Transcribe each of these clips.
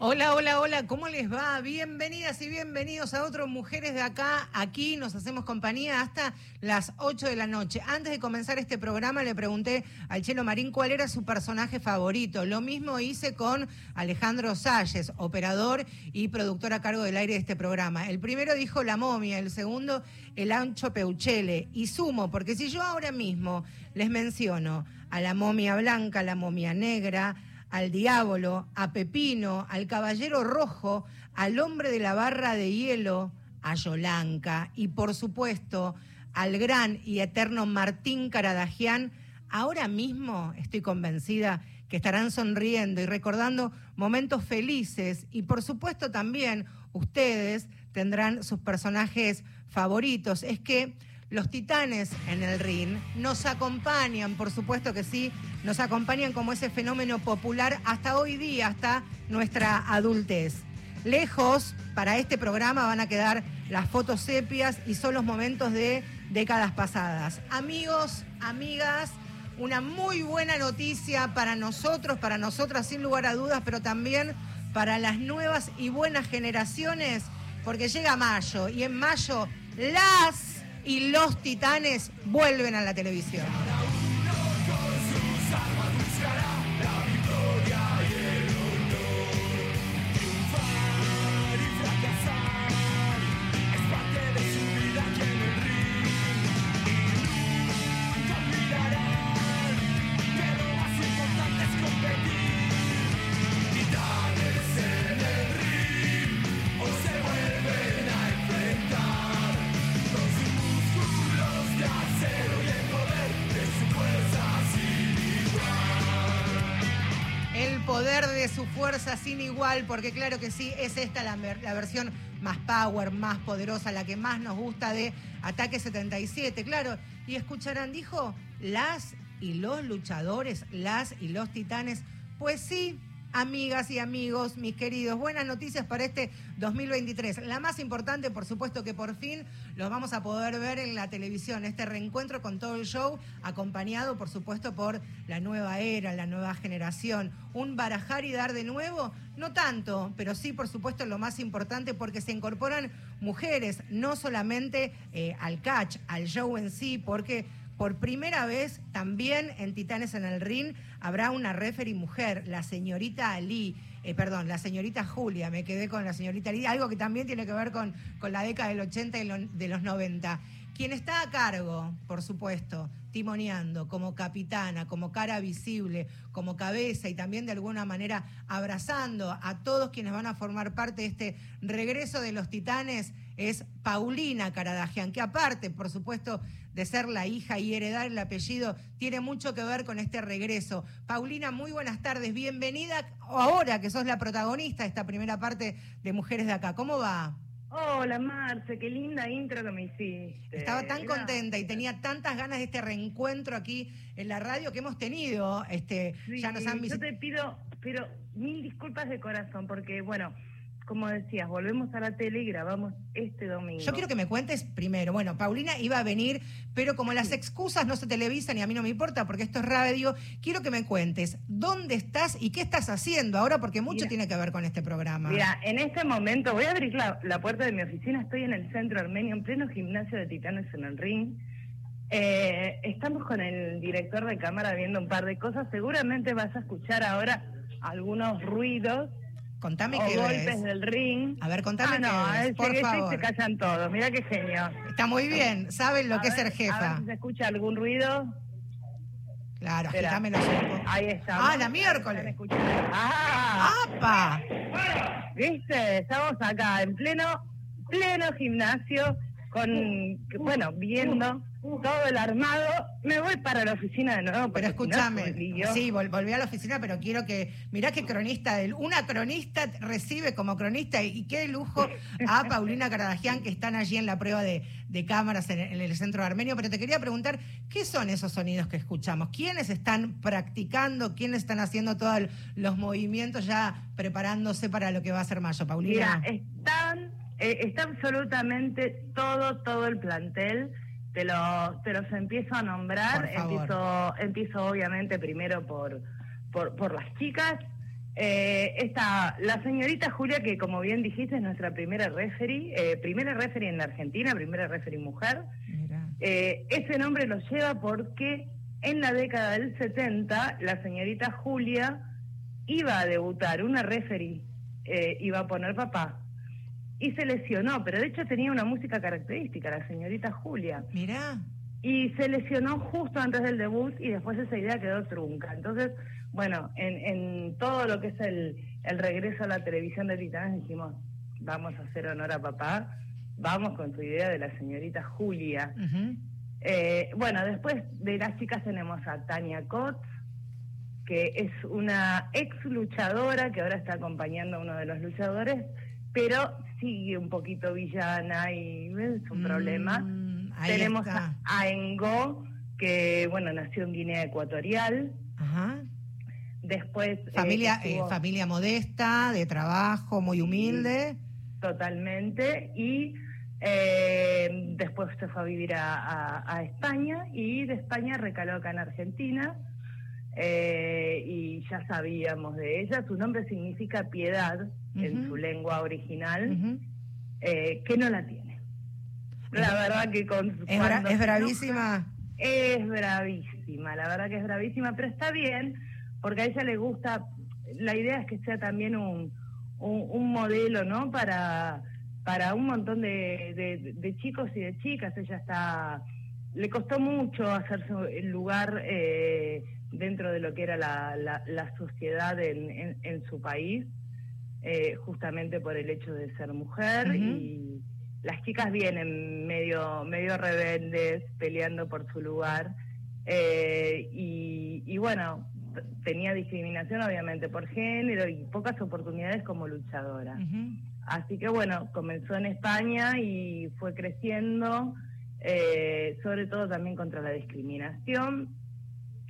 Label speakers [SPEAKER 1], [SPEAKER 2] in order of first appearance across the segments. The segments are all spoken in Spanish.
[SPEAKER 1] Hola, hola, hola, ¿cómo les va? Bienvenidas y bienvenidos a otros Mujeres de Acá. Aquí nos hacemos compañía hasta las 8 de la noche. Antes de comenzar este programa le pregunté al Chelo Marín cuál era su personaje favorito. Lo mismo hice con Alejandro Salles, operador y productor a cargo del aire de este programa. El primero dijo La momia, el segundo el ancho Peuchele. Y sumo, porque si yo ahora mismo les menciono a la momia blanca, a la momia negra, al diablo, a Pepino, al caballero rojo, al hombre de la barra de hielo, a Yolanca y por supuesto al gran y eterno Martín Caradagian, ahora mismo estoy convencida que estarán sonriendo y recordando momentos felices y por supuesto también ustedes tendrán sus personajes favoritos. Es que los titanes en el ring nos acompañan, por supuesto que sí, nos acompañan como ese fenómeno popular hasta hoy día, hasta nuestra adultez. Lejos, para este programa van a quedar las fotos sepias y son los momentos de décadas pasadas. Amigos, amigas, una muy buena noticia para nosotros, para nosotras sin lugar a dudas, pero también para las nuevas y buenas generaciones, porque llega mayo y en mayo las y los titanes vuelven a la televisión. Poder de su fuerza sin igual, porque claro que sí, es esta la, la versión más power, más poderosa, la que más nos gusta de Ataque 77, claro. Y escucharán, dijo, las y los luchadores, las y los titanes. Pues sí, amigas y amigos, mis queridos, buenas noticias para este 2023. La más importante, por supuesto, que por fin los vamos a poder ver en la televisión, este reencuentro con todo el show, acompañado, por supuesto, por la nueva era, la nueva generación. Un barajar y dar de nuevo, no tanto, pero sí, por supuesto, lo más importante, porque se incorporan mujeres, no solamente eh, al catch, al show en sí, porque por primera vez también en Titanes en el Ring habrá una referee mujer, la señorita Ali, eh, perdón, la señorita Julia, me quedé con la señorita Ali, algo que también tiene que ver con, con la década del 80 y de los 90. Quien está a cargo, por supuesto, como capitana, como cara visible, como cabeza y también de alguna manera abrazando a todos quienes van a formar parte de este regreso de los titanes, es Paulina Caradagian, que aparte, por supuesto, de ser la hija y heredar el apellido, tiene mucho que ver con este regreso. Paulina, muy buenas tardes, bienvenida ahora que sos la protagonista de esta primera parte de Mujeres de Acá. ¿Cómo va?
[SPEAKER 2] Hola Marce, qué linda intro que me hiciste.
[SPEAKER 1] Estaba tan
[SPEAKER 2] Gracias.
[SPEAKER 1] contenta y tenía tantas ganas de este reencuentro aquí en la radio que hemos tenido. Este,
[SPEAKER 2] Sí,
[SPEAKER 1] ya nos han
[SPEAKER 2] yo
[SPEAKER 1] visitado.
[SPEAKER 2] te pido, pero mil disculpas de corazón, porque bueno, como decías, volvemos a la tele y grabamos este domingo.
[SPEAKER 1] Yo quiero que me cuentes primero. Bueno, Paulina iba a venir, pero como las excusas no se televisan y a mí no me importa porque esto es radio, quiero que me cuentes dónde estás y qué estás haciendo ahora porque mucho
[SPEAKER 2] Mira.
[SPEAKER 1] tiene que ver con este programa.
[SPEAKER 2] Mira, en este momento voy a abrir la, la puerta de mi oficina, estoy en el centro armenio, en pleno gimnasio de titanes en el ring. Eh, estamos con el director de cámara viendo un par de cosas, seguramente vas a escuchar ahora algunos ruidos
[SPEAKER 1] Contame
[SPEAKER 2] o
[SPEAKER 1] qué
[SPEAKER 2] golpes
[SPEAKER 1] ves.
[SPEAKER 2] del ring.
[SPEAKER 1] A ver, contame
[SPEAKER 2] ah, no,
[SPEAKER 1] qué ves, por
[SPEAKER 2] ese
[SPEAKER 1] favor.
[SPEAKER 2] se callan todos, mira qué genio.
[SPEAKER 1] Está muy bien, saben lo
[SPEAKER 2] A
[SPEAKER 1] que es ser
[SPEAKER 2] A
[SPEAKER 1] jefa.
[SPEAKER 2] ver si se escucha algún ruido.
[SPEAKER 1] Claro,
[SPEAKER 2] Espera.
[SPEAKER 1] un poco.
[SPEAKER 2] Ahí está.
[SPEAKER 1] Ah, la miércoles.
[SPEAKER 2] Ah,
[SPEAKER 1] ¡Apa!
[SPEAKER 2] ¿viste? Estamos acá en pleno, pleno gimnasio. con, bueno, viendo todo el armado, me voy para la oficina de nuevo.
[SPEAKER 1] Pero
[SPEAKER 2] porque si no,
[SPEAKER 1] escúchame, sí, vol- volví a la oficina, pero quiero que, mirá qué cronista, una cronista recibe como cronista y, y qué lujo a Paulina Caradagian que están allí en la prueba de, de cámaras en, en el centro armenio. Pero te quería preguntar, ¿qué son esos sonidos que escuchamos? ¿Quiénes están practicando? ¿Quiénes están haciendo todos los movimientos ya preparándose para lo que va a ser mayo, Paulina?
[SPEAKER 2] Mira, están, eh, está absolutamente todo, todo el plantel. Te, lo, te los empiezo a nombrar. Empiezo, empiezo obviamente primero por, por, por las chicas. Eh, está la señorita Julia, que como bien dijiste es nuestra primera referee, eh, primera referee en la Argentina, primera referee mujer. Eh, ese nombre lo lleva porque en la década del 70 la señorita Julia iba a debutar, una referee eh, iba a poner papá y se lesionó, pero de hecho tenía una música característica, la señorita Julia,
[SPEAKER 1] Mirá.
[SPEAKER 2] y se lesionó justo antes del debut y después esa idea quedó trunca. Entonces, bueno, en, en todo lo que es el, el regreso a la televisión de Titanes dijimos, vamos a hacer honor a papá, vamos con su idea de la señorita Julia. Eh, bueno, después de las chicas tenemos a Tania Kotz, que es una ex luchadora que ahora está acompañando a uno de los luchadores, pero sigue un poquito villana y es un problema.
[SPEAKER 1] Mm,
[SPEAKER 2] Tenemos
[SPEAKER 1] está.
[SPEAKER 2] a, Engo, que bueno, nació en Guinea Ecuatorial.
[SPEAKER 1] Ajá.
[SPEAKER 2] Después eh,
[SPEAKER 1] Familia, eh,
[SPEAKER 2] estuvo-
[SPEAKER 1] familia modesta, de trabajo, muy humilde.
[SPEAKER 2] Totalmente. Y eh, después se fue a vivir a, a- a España y de España recaló acá en Argentina. Eh, y ya sabíamos de ella. Su nombre significa piedad en su lengua original, eh, que no la tiene. La verdad que con
[SPEAKER 1] Es, bra- es bravísima.
[SPEAKER 2] es bravísima, la verdad que es bravísima, pero está bien, porque a ella le gusta, la idea es que sea también un, un, un modelo, ¿no? Para, para un montón de, de- de chicos y de chicas, ella está, le costó mucho hacerse el lugar eh, dentro de lo que era la, la, la sociedad en, en, en su país, eh, justamente por el hecho de ser mujer y las chicas vienen medio medio rebeldes peleando por su lugar eh, y, y bueno tenía discriminación obviamente por género y pocas oportunidades como luchadora. Así que bueno comenzó en España y fue creciendo eh, sobre todo también contra la discriminación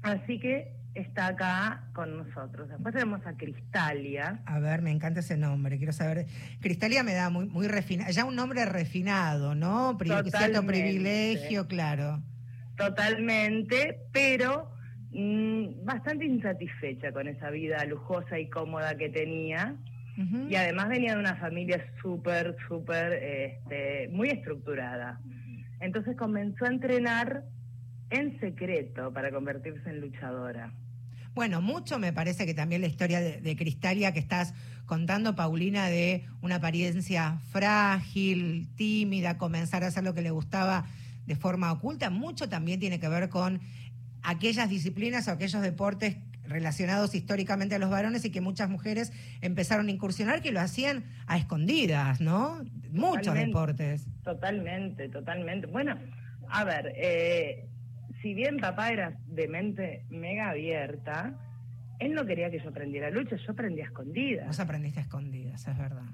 [SPEAKER 2] así que está acá con nosotros después tenemos a Cristalia
[SPEAKER 1] A ver, me encanta ese nombre. Quiero saber. Cristalia me da muy, muy refinado. Ya un nombre refinado, ¿no? Cierto
[SPEAKER 2] Totalmente.
[SPEAKER 1] privilegio, claro.
[SPEAKER 2] Totalmente, pero mm, bastante insatisfecha con esa vida lujosa y cómoda que tenía. Y además venía de una familia súper, súper, este, muy estructurada. Entonces comenzó a entrenar en secreto para convertirse en luchadora.
[SPEAKER 1] Bueno, mucho me parece que también la historia de, de Cristalia que estás contando, Paulina, de una apariencia frágil, tímida, comenzar a hacer lo que le gustaba de forma oculta, mucho también tiene que ver con aquellas disciplinas o aquellos deportes relacionados históricamente a los varones y que muchas mujeres empezaron a incursionar que lo hacían a escondidas, ¿no? Muchos
[SPEAKER 2] Totalmente.
[SPEAKER 1] deportes.
[SPEAKER 2] Totalmente, totalmente. Bueno, a ver, eh, si bien papá era de mente mega abierta, él no quería que yo aprendiera lucha, yo aprendí a escondidas.
[SPEAKER 1] Vos aprendiste a escondidas, es verdad.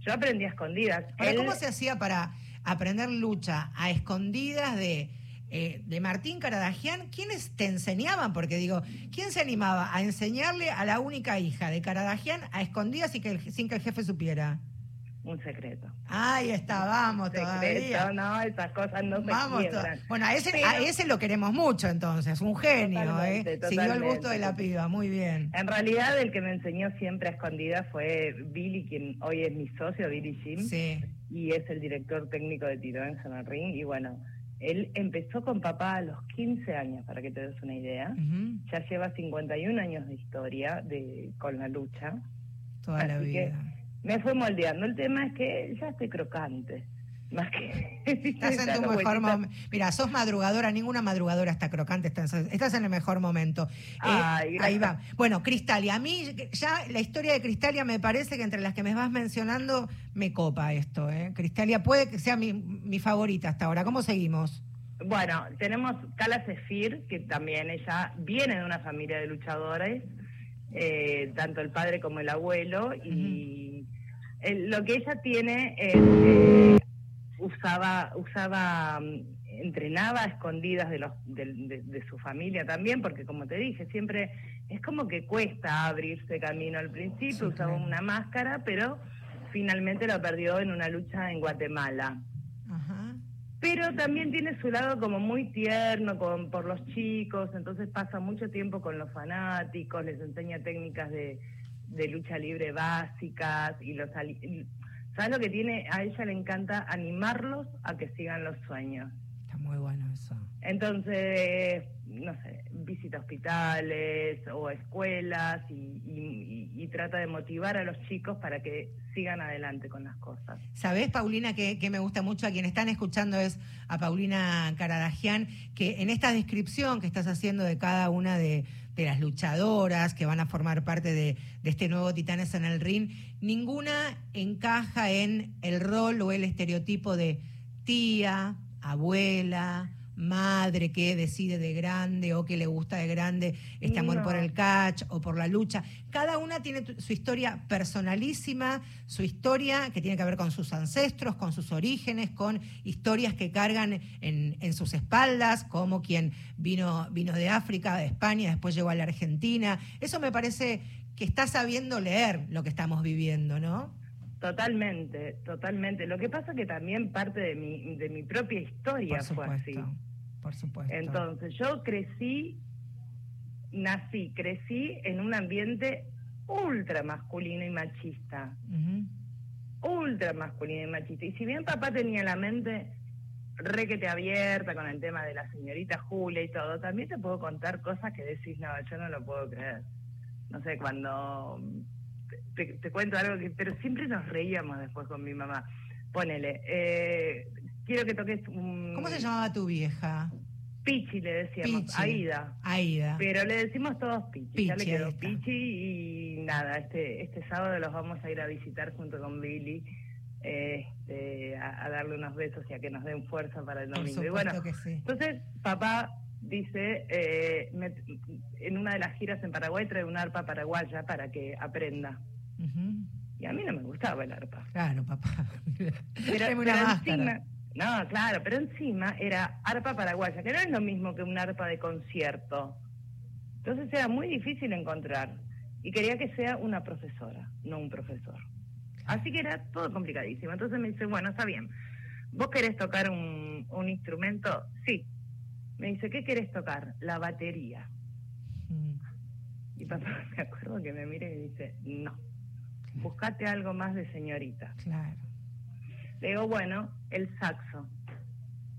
[SPEAKER 2] Yo aprendí a escondidas.
[SPEAKER 1] Ahora,
[SPEAKER 2] Él-
[SPEAKER 1] ¿cómo se hacía para aprender lucha a escondidas de, eh, de Martín Caradagian? ¿Quiénes te enseñaban? Porque digo, ¿quién se animaba a enseñarle a la única hija de Caradagian a escondidas y que el- sin que el jefe supiera?
[SPEAKER 2] Un secreto.
[SPEAKER 1] Ahí está, vamos
[SPEAKER 2] secreto,
[SPEAKER 1] todavía.
[SPEAKER 2] no, esas cosas no se quiebran.
[SPEAKER 1] Bueno, a ese,
[SPEAKER 2] Pero-
[SPEAKER 1] a ese lo queremos mucho entonces, un genio,
[SPEAKER 2] Totalmente,
[SPEAKER 1] ¿eh? Siguió el gusto de la piba, muy bien.
[SPEAKER 2] En realidad el que me enseñó siempre a escondidas fue Billy, quien hoy es mi socio, Billy Jim,
[SPEAKER 1] Sí.
[SPEAKER 2] y es el director técnico de Tiro en San Ring. Y bueno, él empezó con papá a los 15 años, para que te des una idea.
[SPEAKER 1] Ujú,
[SPEAKER 2] Ya lleva 51 años de historia de con la lucha.
[SPEAKER 1] Toda la
[SPEAKER 2] que-
[SPEAKER 1] vida.
[SPEAKER 2] Me fue moldeando. El tema es que ya estoy crocante. Más que.
[SPEAKER 1] Estás en tu mejor momento. Mira, sos madrugadora, ninguna madrugadora está crocante, estás, estás en el mejor momento. Eh, ahí va. Bueno, Cristalia, a mí ya la historia de Cristalia me parece que entre las que me vas mencionando me copa esto. ¿eh? Cristalia puede que sea mi, mi favorita hasta ahora. ¿Cómo seguimos?
[SPEAKER 2] Bueno, tenemos Kala Sefir, que también ella viene de una familia de luchadores, eh, tanto el padre como el abuelo, y el- lo que ella tiene es eh, usaba, usaba, mm, entrenaba a escondidas de, los, de, de su familia también, porque como te dije, siempre es como que cuesta abrirse camino al principio,
[SPEAKER 1] Sí,
[SPEAKER 2] usaba una máscara, pero finalmente lo perdió en una lucha en Guatemala
[SPEAKER 1] Ajá.
[SPEAKER 2] pero también tiene su lado como muy tierno con, por los chicos, entonces pasa mucho tiempo con los fanáticos, les enseña técnicas de, de lucha libre básicas y los ¿Sabes lo que tiene? A ella le encanta animarlos a que sigan los sueños.
[SPEAKER 1] Está muy bueno eso.
[SPEAKER 2] Entonces, no sé, visita hospitales o escuelas y, y- y- y trata de motivar a los chicos para que sigan adelante con las cosas.
[SPEAKER 1] ¿Sabés, Paulina, que, que me gusta mucho? A quien están escuchando es a Paulina Caradagian, que en esta descripción que estás haciendo de cada una de, de las luchadoras que van a formar parte de, de este nuevo Titanes en el Ring, ninguna encaja en el rol o el estereotipo de tía, abuela, madre que decide de grande o que le gusta de grande este amor
[SPEAKER 2] No.
[SPEAKER 1] por el catch o por la lucha. Cada una tiene su historia personalísima, su historia que tiene que ver con sus ancestros, con sus orígenes, con historias que cargan en, en sus espaldas, como quien vino, vino de África, de España, después llegó a la Argentina. Eso me parece que está sabiendo leer lo que estamos viviendo, ¿no?
[SPEAKER 2] Totalmente, totalmente. Lo que pasa que también parte de mi, de mi propia historia
[SPEAKER 1] Por
[SPEAKER 2] fue así.
[SPEAKER 1] Por supuesto.
[SPEAKER 2] Entonces, yo crecí, nací, crecí en un ambiente ultra masculino y machista. Ultra masculino y machista. Y si bien papá tenía la mente requete abierta con el tema de la señorita Julia y todo, también te puedo contar cosas que decís, no, yo no lo puedo creer. No sé, cuando te, te cuento algo que, pero siempre nos reíamos después con mi mamá. Ponele, eh, quiero que toques un...
[SPEAKER 1] ¿Cómo se llamaba tu vieja?
[SPEAKER 2] Pichi le decíamos,
[SPEAKER 1] Pichi.
[SPEAKER 2] Aida.
[SPEAKER 1] Aida.
[SPEAKER 2] Pero le decimos todos Pichi. ya le
[SPEAKER 1] Pichi,
[SPEAKER 2] quedó. Pichi y nada, este, este sábado los vamos a ir a visitar junto con Billy. este, a, a darle unos besos y a que nos den fuerza para el
[SPEAKER 1] Por
[SPEAKER 2] domingo. Y bueno,
[SPEAKER 1] que sí.
[SPEAKER 2] entonces papá dice, eh, me- en una de las giras en Paraguay trae una arpa paraguaya para que aprenda. Y a mí no me gustaba el arpa.
[SPEAKER 1] Claro, papá.
[SPEAKER 2] Pero, pero encima, no, claro, pero encima era arpa paraguaya, que no es lo mismo que un arpa de concierto. Entonces era muy difícil encontrar. Y quería que sea una profesora, no un profesor. Así que era todo complicadísimo. Entonces me dice, bueno, está bien. ¿Vos querés tocar un, un instrumento? Sí. Me dice, ¿qué querés tocar? La batería.
[SPEAKER 1] Mm,
[SPEAKER 2] Y papá me acuerdo que me mira y me dice, no, buscate algo más de señorita.
[SPEAKER 1] Claro.
[SPEAKER 2] Le digo, bueno, el saxo.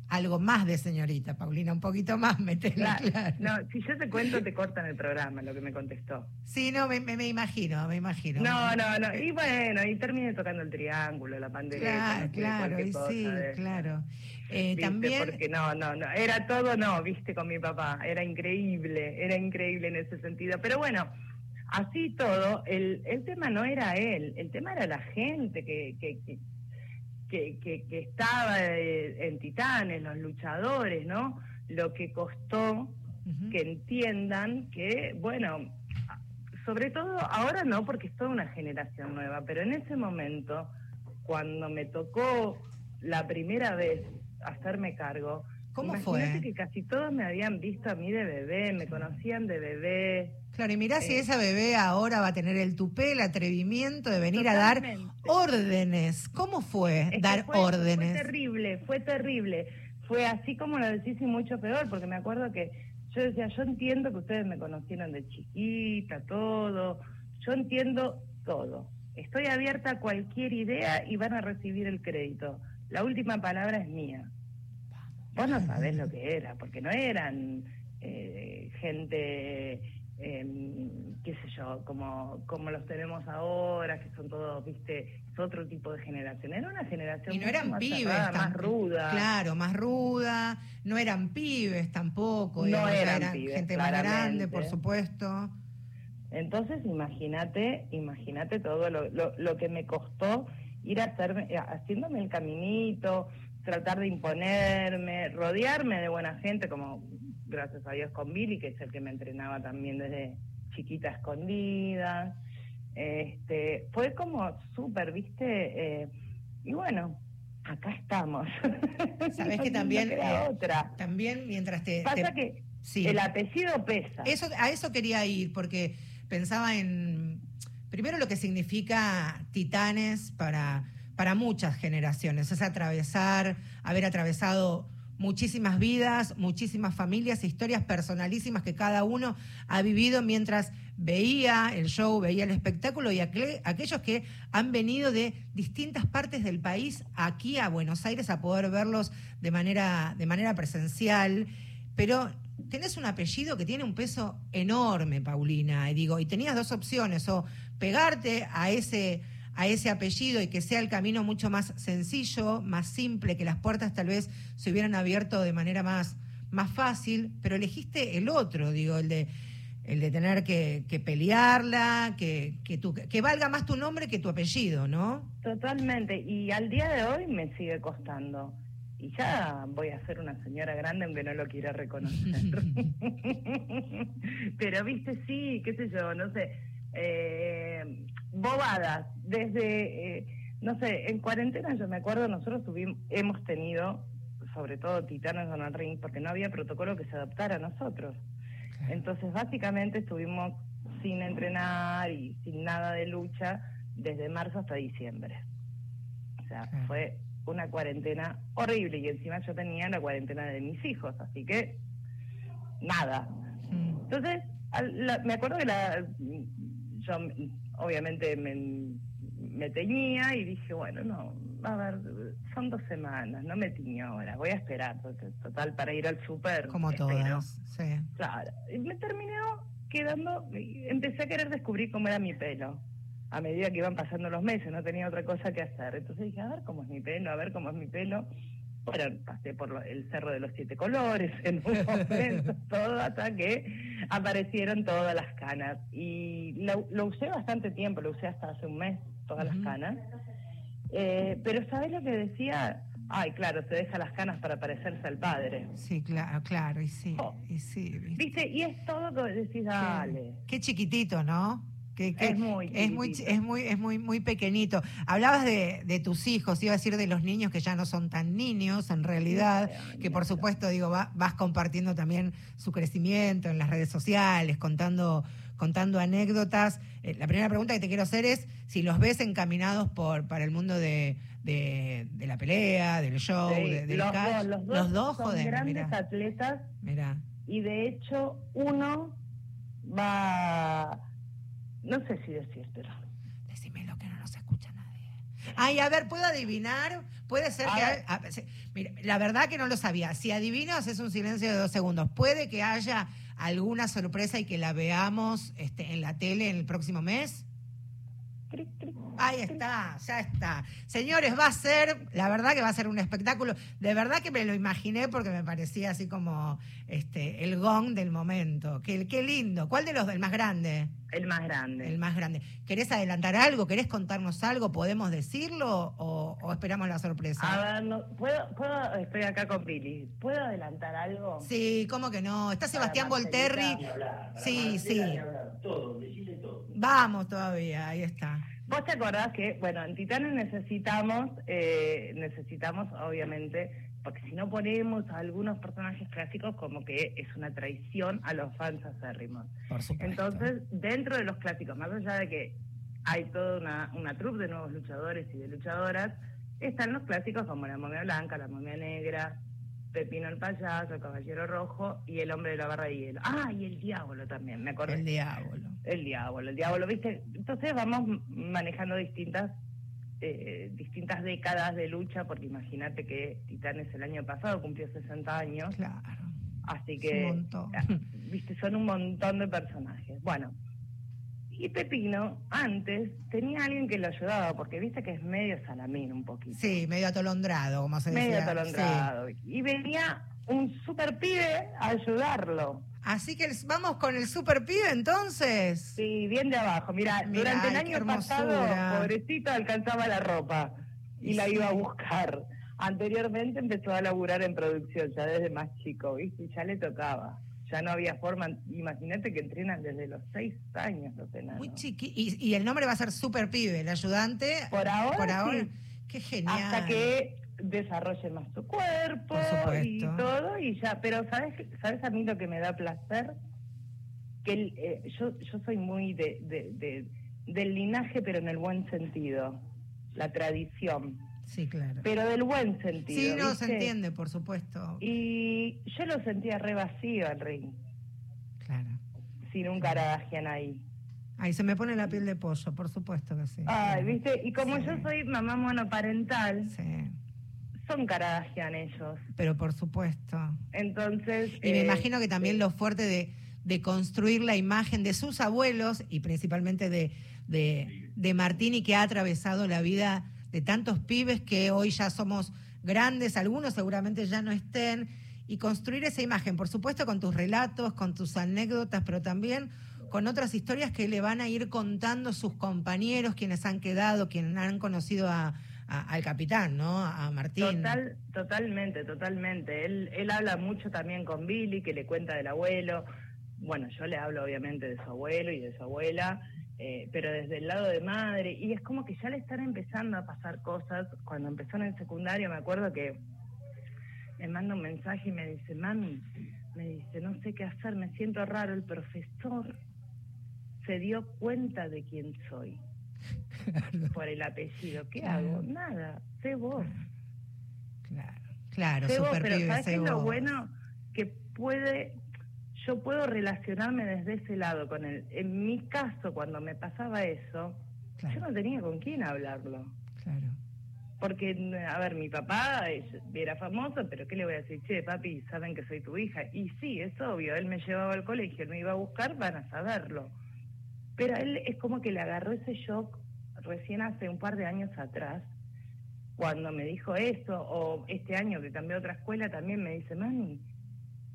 [SPEAKER 1] Algo más de señorita, Paulina, un poquito más, metela
[SPEAKER 2] Claro. No, si yo te cuento, te cortan el programa, lo que me contestó.
[SPEAKER 1] Sí, no, me, me- me imagino, me imagino.
[SPEAKER 2] No, no, no. Y bueno, y terminé tocando el triángulo, la pandereta.
[SPEAKER 1] Claro,
[SPEAKER 2] no sé,
[SPEAKER 1] claro, sí, claro. Eh, también,
[SPEAKER 2] Porque no, no, no. Era todo no, viste, con mi papá. Era increíble, era increíble en ese sentido. Pero bueno, así todo, el, el tema no era él, el tema era la gente que, que, que, que, que- que estaba eh, en Titanes, los luchadores, ¿no? Lo que costó que entiendan que, bueno, sobre todo ahora no, porque es toda una generación nueva, pero en ese momento, cuando me tocó la primera vez hacerme cargo,
[SPEAKER 1] ¿Cómo
[SPEAKER 2] imagínate
[SPEAKER 1] fue?
[SPEAKER 2] que casi todos me habían visto a mí de bebé, me conocían de bebé.
[SPEAKER 1] Claro, y mirá si
[SPEAKER 2] Eh.
[SPEAKER 1] esa bebé ahora va a tener el tupé, el atrevimiento de venir a dar órdenes. ¿Cómo fue
[SPEAKER 2] Es
[SPEAKER 1] dar
[SPEAKER 2] fue-
[SPEAKER 1] órdenes?
[SPEAKER 2] Fue terrible, fue terrible. Fue así como lo decís y mucho peor, porque me acuerdo que yo decía, yo entiendo que ustedes me conocieron de chiquita, todo, yo entiendo todo. Estoy abierta a cualquier idea y van a recibir el crédito. La última palabra es mía. Vos no sabés lo que era, porque no eran eh, gente em, qué sé yo, como, como los tenemos ahora, que son todos, viste, es otro tipo de generación. Era una generación
[SPEAKER 1] Y no eran
[SPEAKER 2] más
[SPEAKER 1] pibes.
[SPEAKER 2] cerrada,
[SPEAKER 1] tan-
[SPEAKER 2] más ruda.
[SPEAKER 1] Claro, más ruda. No eran pibes tampoco.
[SPEAKER 2] No
[SPEAKER 1] digamos,
[SPEAKER 2] eran pibes,
[SPEAKER 1] gente más grande, por supuesto.
[SPEAKER 2] Entonces, imagínate, imagínate todo lo, lo, lo que me costó ir a hacerme, eh, haciéndome el caminito, tratar de imponerme, rodearme de buena gente, como gracias a Dios con Billy, que es el que me entrenaba también desde chiquita escondida. Este, fue como súper, viste, Eh, y bueno, acá estamos.
[SPEAKER 1] Sabés que
[SPEAKER 2] No
[SPEAKER 1] también,
[SPEAKER 2] queda
[SPEAKER 1] eh,
[SPEAKER 2] otra.
[SPEAKER 1] También mientras te...
[SPEAKER 2] Pasa
[SPEAKER 1] te-
[SPEAKER 2] que
[SPEAKER 1] sí.
[SPEAKER 2] el apellido pesa.
[SPEAKER 1] Eso, a eso quería ir, porque pensaba en, primero lo que significa Titanes para, para muchas generaciones, es atravesar, haber atravesado muchísimas vidas, muchísimas familias, historias personalísimas que cada uno ha vivido mientras veía el show, veía el espectáculo y aquel- aquellos que han venido de distintas partes del país aquí a Buenos Aires a poder verlos de manera, de manera presencial. Pero tenés un apellido que tiene un peso enorme, Paulina, y digo, y tenías dos opciones, o pegarte a ese, a ese apellido y que sea el camino mucho más sencillo, más simple, que las puertas tal vez se hubieran abierto de manera más, más fácil, pero elegiste el otro, digo, el de el de tener que, que pelearla, que, que, tu- que valga más tu nombre que tu apellido, ¿no?
[SPEAKER 2] Totalmente, y al día de hoy me sigue costando. Y ya voy a ser una señora grande aunque no lo quiera reconocer. Pero viste, sí, qué sé yo, no sé, eh, bobadas. Desde, eh, no sé, en cuarentena yo me acuerdo, nosotros tuvimos, hemos tenido, sobre todo Titanes el Ring, porque no había protocolo que se adaptara a nosotros. Entonces, básicamente estuvimos sin entrenar y sin nada de lucha desde marzo hasta diciembre. O sea,
[SPEAKER 1] Claro.
[SPEAKER 2] fue una cuarentena horrible y encima yo tenía la cuarentena de mis hijos, así que nada.
[SPEAKER 1] Mm.
[SPEAKER 2] Entonces, al- la- me acuerdo que la, yo obviamente me, me teñía y dije, bueno, no, a ver, son dos semanas, no me tiño ahora, voy a esperar, porque, total, para ir al súper.
[SPEAKER 1] Como todas, sí.
[SPEAKER 2] Claro, y me terminó quedando, empecé a querer descubrir cómo era mi pelo. A medida que iban pasando los meses, no tenía otra cosa que hacer. Entonces dije, a ver cómo es mi pelo, a ver cómo es mi pelo. Bueno, pasé por el Cerro de los Siete Colores en un momento, todo hasta que aparecieron todas las canas. Y lo, lo usé bastante tiempo, lo usé hasta hace un mes, todas las canas. Eh, pero ¿sabes lo que decía? Ay, claro, se deja las canas para parecerse al padre.
[SPEAKER 1] Sí, claro, claro, y sí,
[SPEAKER 2] Oh.
[SPEAKER 1] y sí. ¿viste?
[SPEAKER 2] ¿Viste? Y es todo lo que decís, dale.
[SPEAKER 1] Qué chiquitito, ¿no? Que, que-
[SPEAKER 2] Es muy
[SPEAKER 1] es muy, es muy, es muy, muy pequeñito. Hablabas de, de tus hijos, iba a decir de los niños que ya no son tan niños, en realidad, que por supuesto, digo, va- vas compartiendo también su crecimiento en las redes sociales, contando, contando anécdotas. Eh, la primera pregunta que te quiero hacer es si los ves encaminados por, para el mundo de, de, de la pelea, del show,
[SPEAKER 2] Sí,
[SPEAKER 1] de- del
[SPEAKER 2] los, dos, los dos son
[SPEAKER 1] joder,
[SPEAKER 2] grandes
[SPEAKER 1] mirá,
[SPEAKER 2] atletas
[SPEAKER 1] mirá.
[SPEAKER 2] y de hecho uno va, no sé si decírtelo.
[SPEAKER 1] Decímelo que no nos escucha nadie. Ay, a ver, ¿puedo adivinar? Puede ser
[SPEAKER 2] A
[SPEAKER 1] que... a- mira, la verdad que no lo sabía. Si adivino, haces un silencio de dos segundos. Puede que haya alguna sorpresa y que la veamos este, en la tele en el próximo mes. Ahí está, ya está. Señores, va a ser, la verdad que va a ser un espectáculo. De verdad que me lo imaginé porque me parecía así como este, el gong del momento. Qué, qué lindo. ¿Cuál de los del más grande?
[SPEAKER 2] El más grande.
[SPEAKER 1] El más grande. ¿Querés adelantar algo? ¿Querés contarnos algo? ¿Podemos decirlo o, o esperamos la sorpresa?
[SPEAKER 2] A ver, no, ¿puedo, puedo, estoy acá con Pili. ¿Puedo adelantar algo?
[SPEAKER 1] Sí, ¿cómo que no? Está Sebastián Volterri. Sí, sí. Vamos todavía, ahí está.
[SPEAKER 2] Vos te acordás que, bueno, en Titanes necesitamos, eh, necesitamos obviamente, porque si no ponemos a algunos personajes clásicos como que es una traición a los fans acérrimos.
[SPEAKER 1] Por supuesto.
[SPEAKER 2] Entonces, dentro de los clásicos, más allá de que hay toda una, una troupe de nuevos luchadores y de luchadoras, están los clásicos como la momia blanca, la momia negra, Pepino el payaso, el caballero rojo y el hombre de la barra de hielo. Ah, y el diablo también, me acordé.
[SPEAKER 1] el diablo.
[SPEAKER 2] El diablo, el diablo, ¿viste? Entonces vamos manejando distintas eh, distintas décadas de lucha, porque imagínate que Titanes el año pasado cumplió 60 años,
[SPEAKER 1] Claro.
[SPEAKER 2] así que
[SPEAKER 1] un montón.
[SPEAKER 2] ah, viste, son un montón de personajes. Bueno, y Pepino, antes, tenía alguien que lo ayudaba, porque viste que es medio salamín un poquito.
[SPEAKER 1] Sí, medio atolondrado, como se decía.
[SPEAKER 2] Medio atolondrado. Y venía un super pibe a ayudarlo.
[SPEAKER 1] Así que vamos con el super pibe entonces.
[SPEAKER 2] Sí, bien de abajo. Mira, durante el año pasado, pobrecito, alcanzaba la ropa y, la iba a buscar. Anteriormente empezó a laburar en producción, ya desde más chico, ¿viste? Y ya le tocaba ya no había forma. Imagínate que entrenan desde los seis años los enanos.
[SPEAKER 1] Muy chiqui. Y, el nombre va a ser Super Pibe, el ayudante.
[SPEAKER 2] Por ahora.
[SPEAKER 1] Por ahora. Qué genial.
[SPEAKER 2] Hasta que desarrolle más su cuerpo y todo y ya. Pero sabes, sabes a mí lo que me da placer que eh, yo yo soy muy de, de, del linaje, pero en el buen sentido, la tradición.
[SPEAKER 1] Sí, claro.
[SPEAKER 2] Pero del buen sentido.
[SPEAKER 1] Sí, no, se entiende, por supuesto.
[SPEAKER 2] Y yo lo sentía re vacío al ring.
[SPEAKER 1] Claro.
[SPEAKER 2] Sin un Caradagian ahí.
[SPEAKER 1] Ahí se me pone la piel de pollo, por supuesto que sí.
[SPEAKER 2] Ay, ¿viste? Y como yo soy mamá monoparental,
[SPEAKER 1] sí.
[SPEAKER 2] Son Caradagian ellos.
[SPEAKER 1] Pero por supuesto.
[SPEAKER 2] Entonces...
[SPEAKER 1] Y me eh, imagino que también lo fuerte de, de, construir la imagen de sus abuelos y principalmente de, de, de Martini que ha atravesado la vida de tantos pibes que hoy ya somos grandes, algunos seguramente ya no estén, y construir esa imagen, por supuesto con tus relatos, con tus anécdotas, pero también con otras historias que le van a ir contando sus compañeros, quienes han quedado, quienes han conocido a, al capitán, ¿no? A Martín.
[SPEAKER 2] Total, totalmente, totalmente. Él, él habla mucho también con Billy, que le cuenta del abuelo. Bueno, yo le hablo obviamente de su abuelo y de su abuela. Eh, pero desde el lado de madre, y es como que ya le están empezando a pasar cosas. Cuando empezó en el secundario, me acuerdo que me manda un mensaje y me dice, mami, me dice, no sé qué hacer, me siento raro, el profesor se dio cuenta de quién soy por el apellido. ¿Qué hago? Nada, sé vos.
[SPEAKER 1] Claro, claro,
[SPEAKER 2] sé vos, pero ¿sabes qué es lo bueno? Que puede yo puedo relacionarme desde ese lado con él. En mi caso, cuando me pasaba eso, yo no tenía con quién hablarlo.
[SPEAKER 1] Claro.
[SPEAKER 2] Porque, a ver, mi papá era famoso, pero ¿qué le voy a decir? Che, papi, saben que soy tu hija. Y sí, es obvio, él me llevaba al colegio, me iba a buscar, van a saberlo. Pero él es como que le agarró ese shock recién hace un par de años atrás, cuando me dijo eso, o este año que cambió a otra escuela, también me dice, mami,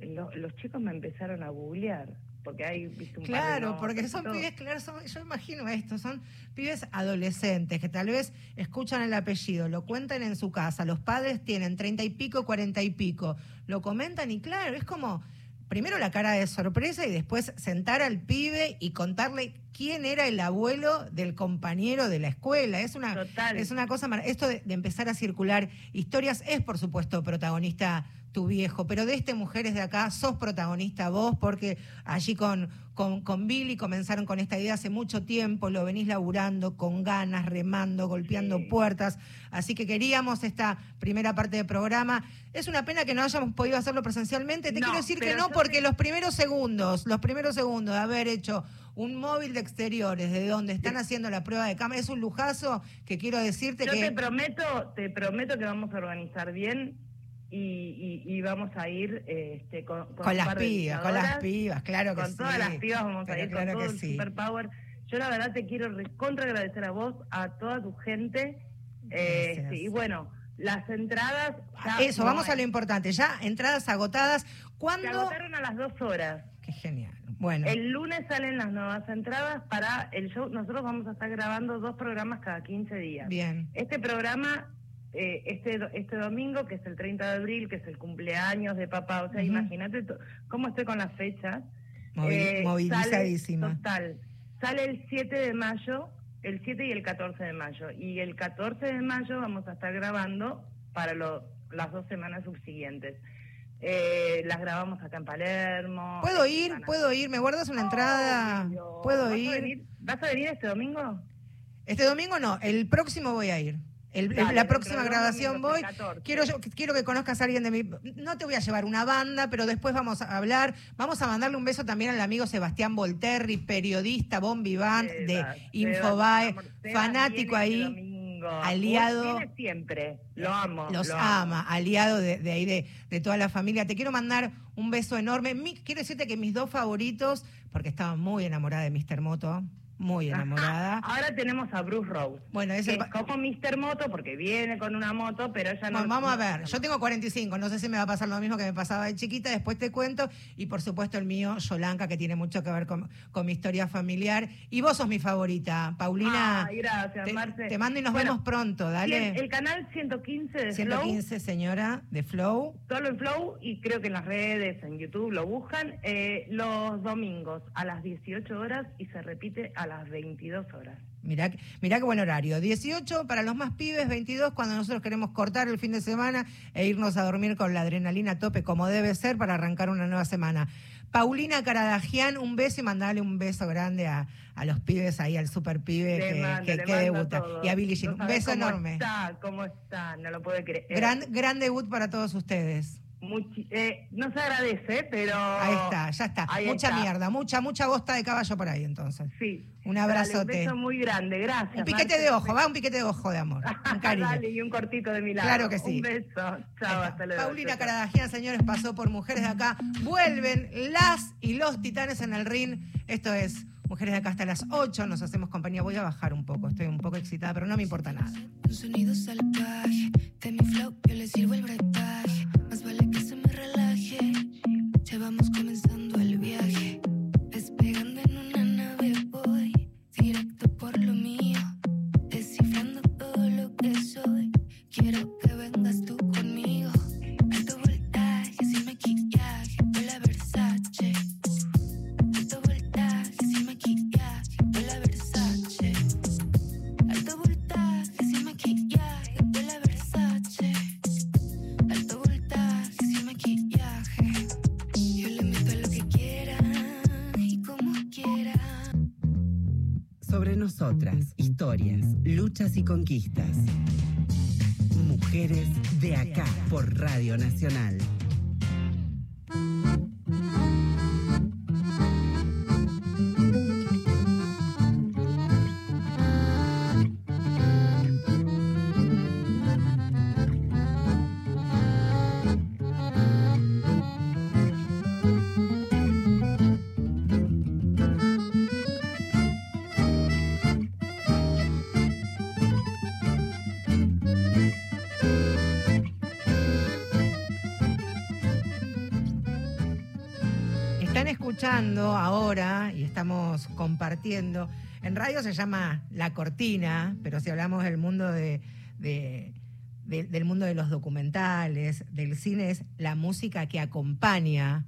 [SPEAKER 2] los chicos me empezaron a googlear. Porque hay,
[SPEAKER 1] viste, un Claro, porque son pibes, claro, yo imagino esto, son pibes adolescentes que tal vez escuchan el apellido, lo cuentan en su casa, los padres tienen treinta y pico, cuarenta y pico, lo comentan y claro, es como primero la cara de sorpresa y después sentar al pibe y contarle quién era el abuelo del compañero de la escuela. Es una, es una cosa, esto de, de empezar a circular historias es por supuesto protagonista tu viejo, pero de este Mujeres de Acá sos protagonista vos, porque allí con, con, con, Billy comenzaron con esta idea hace mucho tiempo, lo venís laburando con ganas, remando, golpeando puertas, así que queríamos esta primera parte del programa. Es una pena que no hayamos podido hacerlo presencialmente, te quiero decir que no, porque los primeros segundos, los primeros segundos de haber hecho un móvil de exteriores, de donde están haciendo la prueba de cámara, es un lujazo que quiero decirte
[SPEAKER 2] Yo
[SPEAKER 1] que...
[SPEAKER 2] te prometo, te prometo que vamos a organizar bien y, vamos a ir este, con,
[SPEAKER 1] con, las pibas, con las pibas, claro que
[SPEAKER 2] con
[SPEAKER 1] sí.
[SPEAKER 2] Con todas las pibas vamos a ir con todo el superpower. Yo la verdad te quiero contra agradecer a vos, a toda tu gente. Eh, y bueno, las entradas...
[SPEAKER 1] Eso, vamos a lo importante. Ya entradas agotadas. ¿Cuándo? Se
[SPEAKER 2] agotaron a las dos horas.
[SPEAKER 1] Qué genial. Bueno.
[SPEAKER 2] El lunes salen las nuevas entradas para el show. Nosotros vamos a estar grabando dos programas cada 15 días.
[SPEAKER 1] Bien.
[SPEAKER 2] Este programa eh, este, este domingo, que es el 30 de abril, que es el cumpleaños de papá. O sea, imagínate cómo estoy con las fechas.
[SPEAKER 1] Eh, movilizadísima.
[SPEAKER 2] total. Sale el 7 de mayo, el 7 y el 14 de mayo. Y el 14 de mayo vamos a estar grabando para las dos semanas subsiguientes. Eh, las grabamos acá en Palermo.
[SPEAKER 1] ¿Puedo ir? ¿Puedo ir? ¿Me guardas una entrada? ¿Puedo ir?
[SPEAKER 2] ¿Vas a venir este domingo?
[SPEAKER 1] Este domingo no, el próximo voy a ir la próxima grabación voy. Quiero, quiero que conozcas a alguien de mi. No te voy a llevar una banda, pero después vamos a hablar. Vamos a mandarle un beso también al amigo Sebastián Volterri, periodista, Bombi Band de Infobae, fanático ahí.
[SPEAKER 2] domingo.
[SPEAKER 1] aliado-
[SPEAKER 2] siempre, lo amo.
[SPEAKER 1] Los
[SPEAKER 2] lo amo.
[SPEAKER 1] ama, aliado de, de ahí de, de toda la familia. Te quiero mandar un beso enorme. Mi- quiero decirte que mis dos favoritos, porque estaba muy enamorada de Mr. Moto, muy enamorada.
[SPEAKER 2] Ahora tenemos a Bruce Rose.
[SPEAKER 1] Bueno, es
[SPEAKER 2] que
[SPEAKER 1] el-
[SPEAKER 2] es como Mr. Moto porque viene con una moto, pero ya no.
[SPEAKER 1] Bueno, vamos a ver, yo tengo 45, no sé si me va a pasar lo mismo que me pasaba de chiquita, después te cuento, y por supuesto el mío, Yolanka, que tiene mucho que ver con, con mi historia familiar, y vos sos mi favorita, Paulina.
[SPEAKER 2] Ay, gracias,
[SPEAKER 1] te,
[SPEAKER 2] Marce.
[SPEAKER 1] te mando y nos
[SPEAKER 2] Bueno,
[SPEAKER 1] vemos pronto, dale.
[SPEAKER 2] Cien- El canal 115 de Flow
[SPEAKER 1] 115, señora, de Flow.
[SPEAKER 2] Solo en Flow y creo que en las redes, en YouTube lo buscan eh, los domingos a las 18 horas y se repite a las 22 horas.
[SPEAKER 1] Mirá, mirá qué buen horario. 18 para los más pibes, 22 cuando nosotros queremos cortar el fin de semana e irnos a dormir con la adrenalina a tope como debe ser para arrancar una nueva semana. Paulina Caradagian, un beso y mandale un beso grande a, a los pibes ahí, al super pibe
[SPEAKER 2] Le
[SPEAKER 1] que,
[SPEAKER 2] mando,
[SPEAKER 1] que-
[SPEAKER 2] le
[SPEAKER 1] que
[SPEAKER 2] mando
[SPEAKER 1] debuta. Y a Billie
[SPEAKER 2] No
[SPEAKER 1] Jean. Un beso
[SPEAKER 2] cómo
[SPEAKER 1] enorme.
[SPEAKER 2] Está, ¿Cómo está? No lo puede creer.
[SPEAKER 1] Gran, gran debut para todos ustedes.
[SPEAKER 2] Muchi- eh, no se agradece, pero...
[SPEAKER 1] Ahí está, ya está.
[SPEAKER 2] Ahí
[SPEAKER 1] mucha
[SPEAKER 2] está.
[SPEAKER 1] mierda, mucha, mucha bosta de caballo por ahí entonces.
[SPEAKER 2] Sí.
[SPEAKER 1] Un
[SPEAKER 2] Dale,
[SPEAKER 1] abrazote.
[SPEAKER 2] un beso muy grande, gracias.
[SPEAKER 1] Un piquete
[SPEAKER 2] Marce.
[SPEAKER 1] de ojo, va un piquete de ojo de amor. Un cariño.
[SPEAKER 2] Dale, y un cortito de mi lado.
[SPEAKER 1] Claro que sí.
[SPEAKER 2] Un beso. Chao, hasta luego.
[SPEAKER 1] Paulina. Caradagian, señores, pasó por Mujeres de Acá. Vuelven las y los titanes en el ring. Esto es Mujeres de Acá hasta las 8. Nos hacemos compañía. Voy a bajar un poco. Estoy un poco excitada, pero no me importa nada.
[SPEAKER 3] Un sonido salvaje de mi flow, yo le sirvo el y
[SPEAKER 4] conquistas. Mujeres de acá por Radio Nacional.
[SPEAKER 1] En radio se llama La Cortina, pero si hablamos del mundo de- del mundo de los documentales, del cine, es la música que acompaña,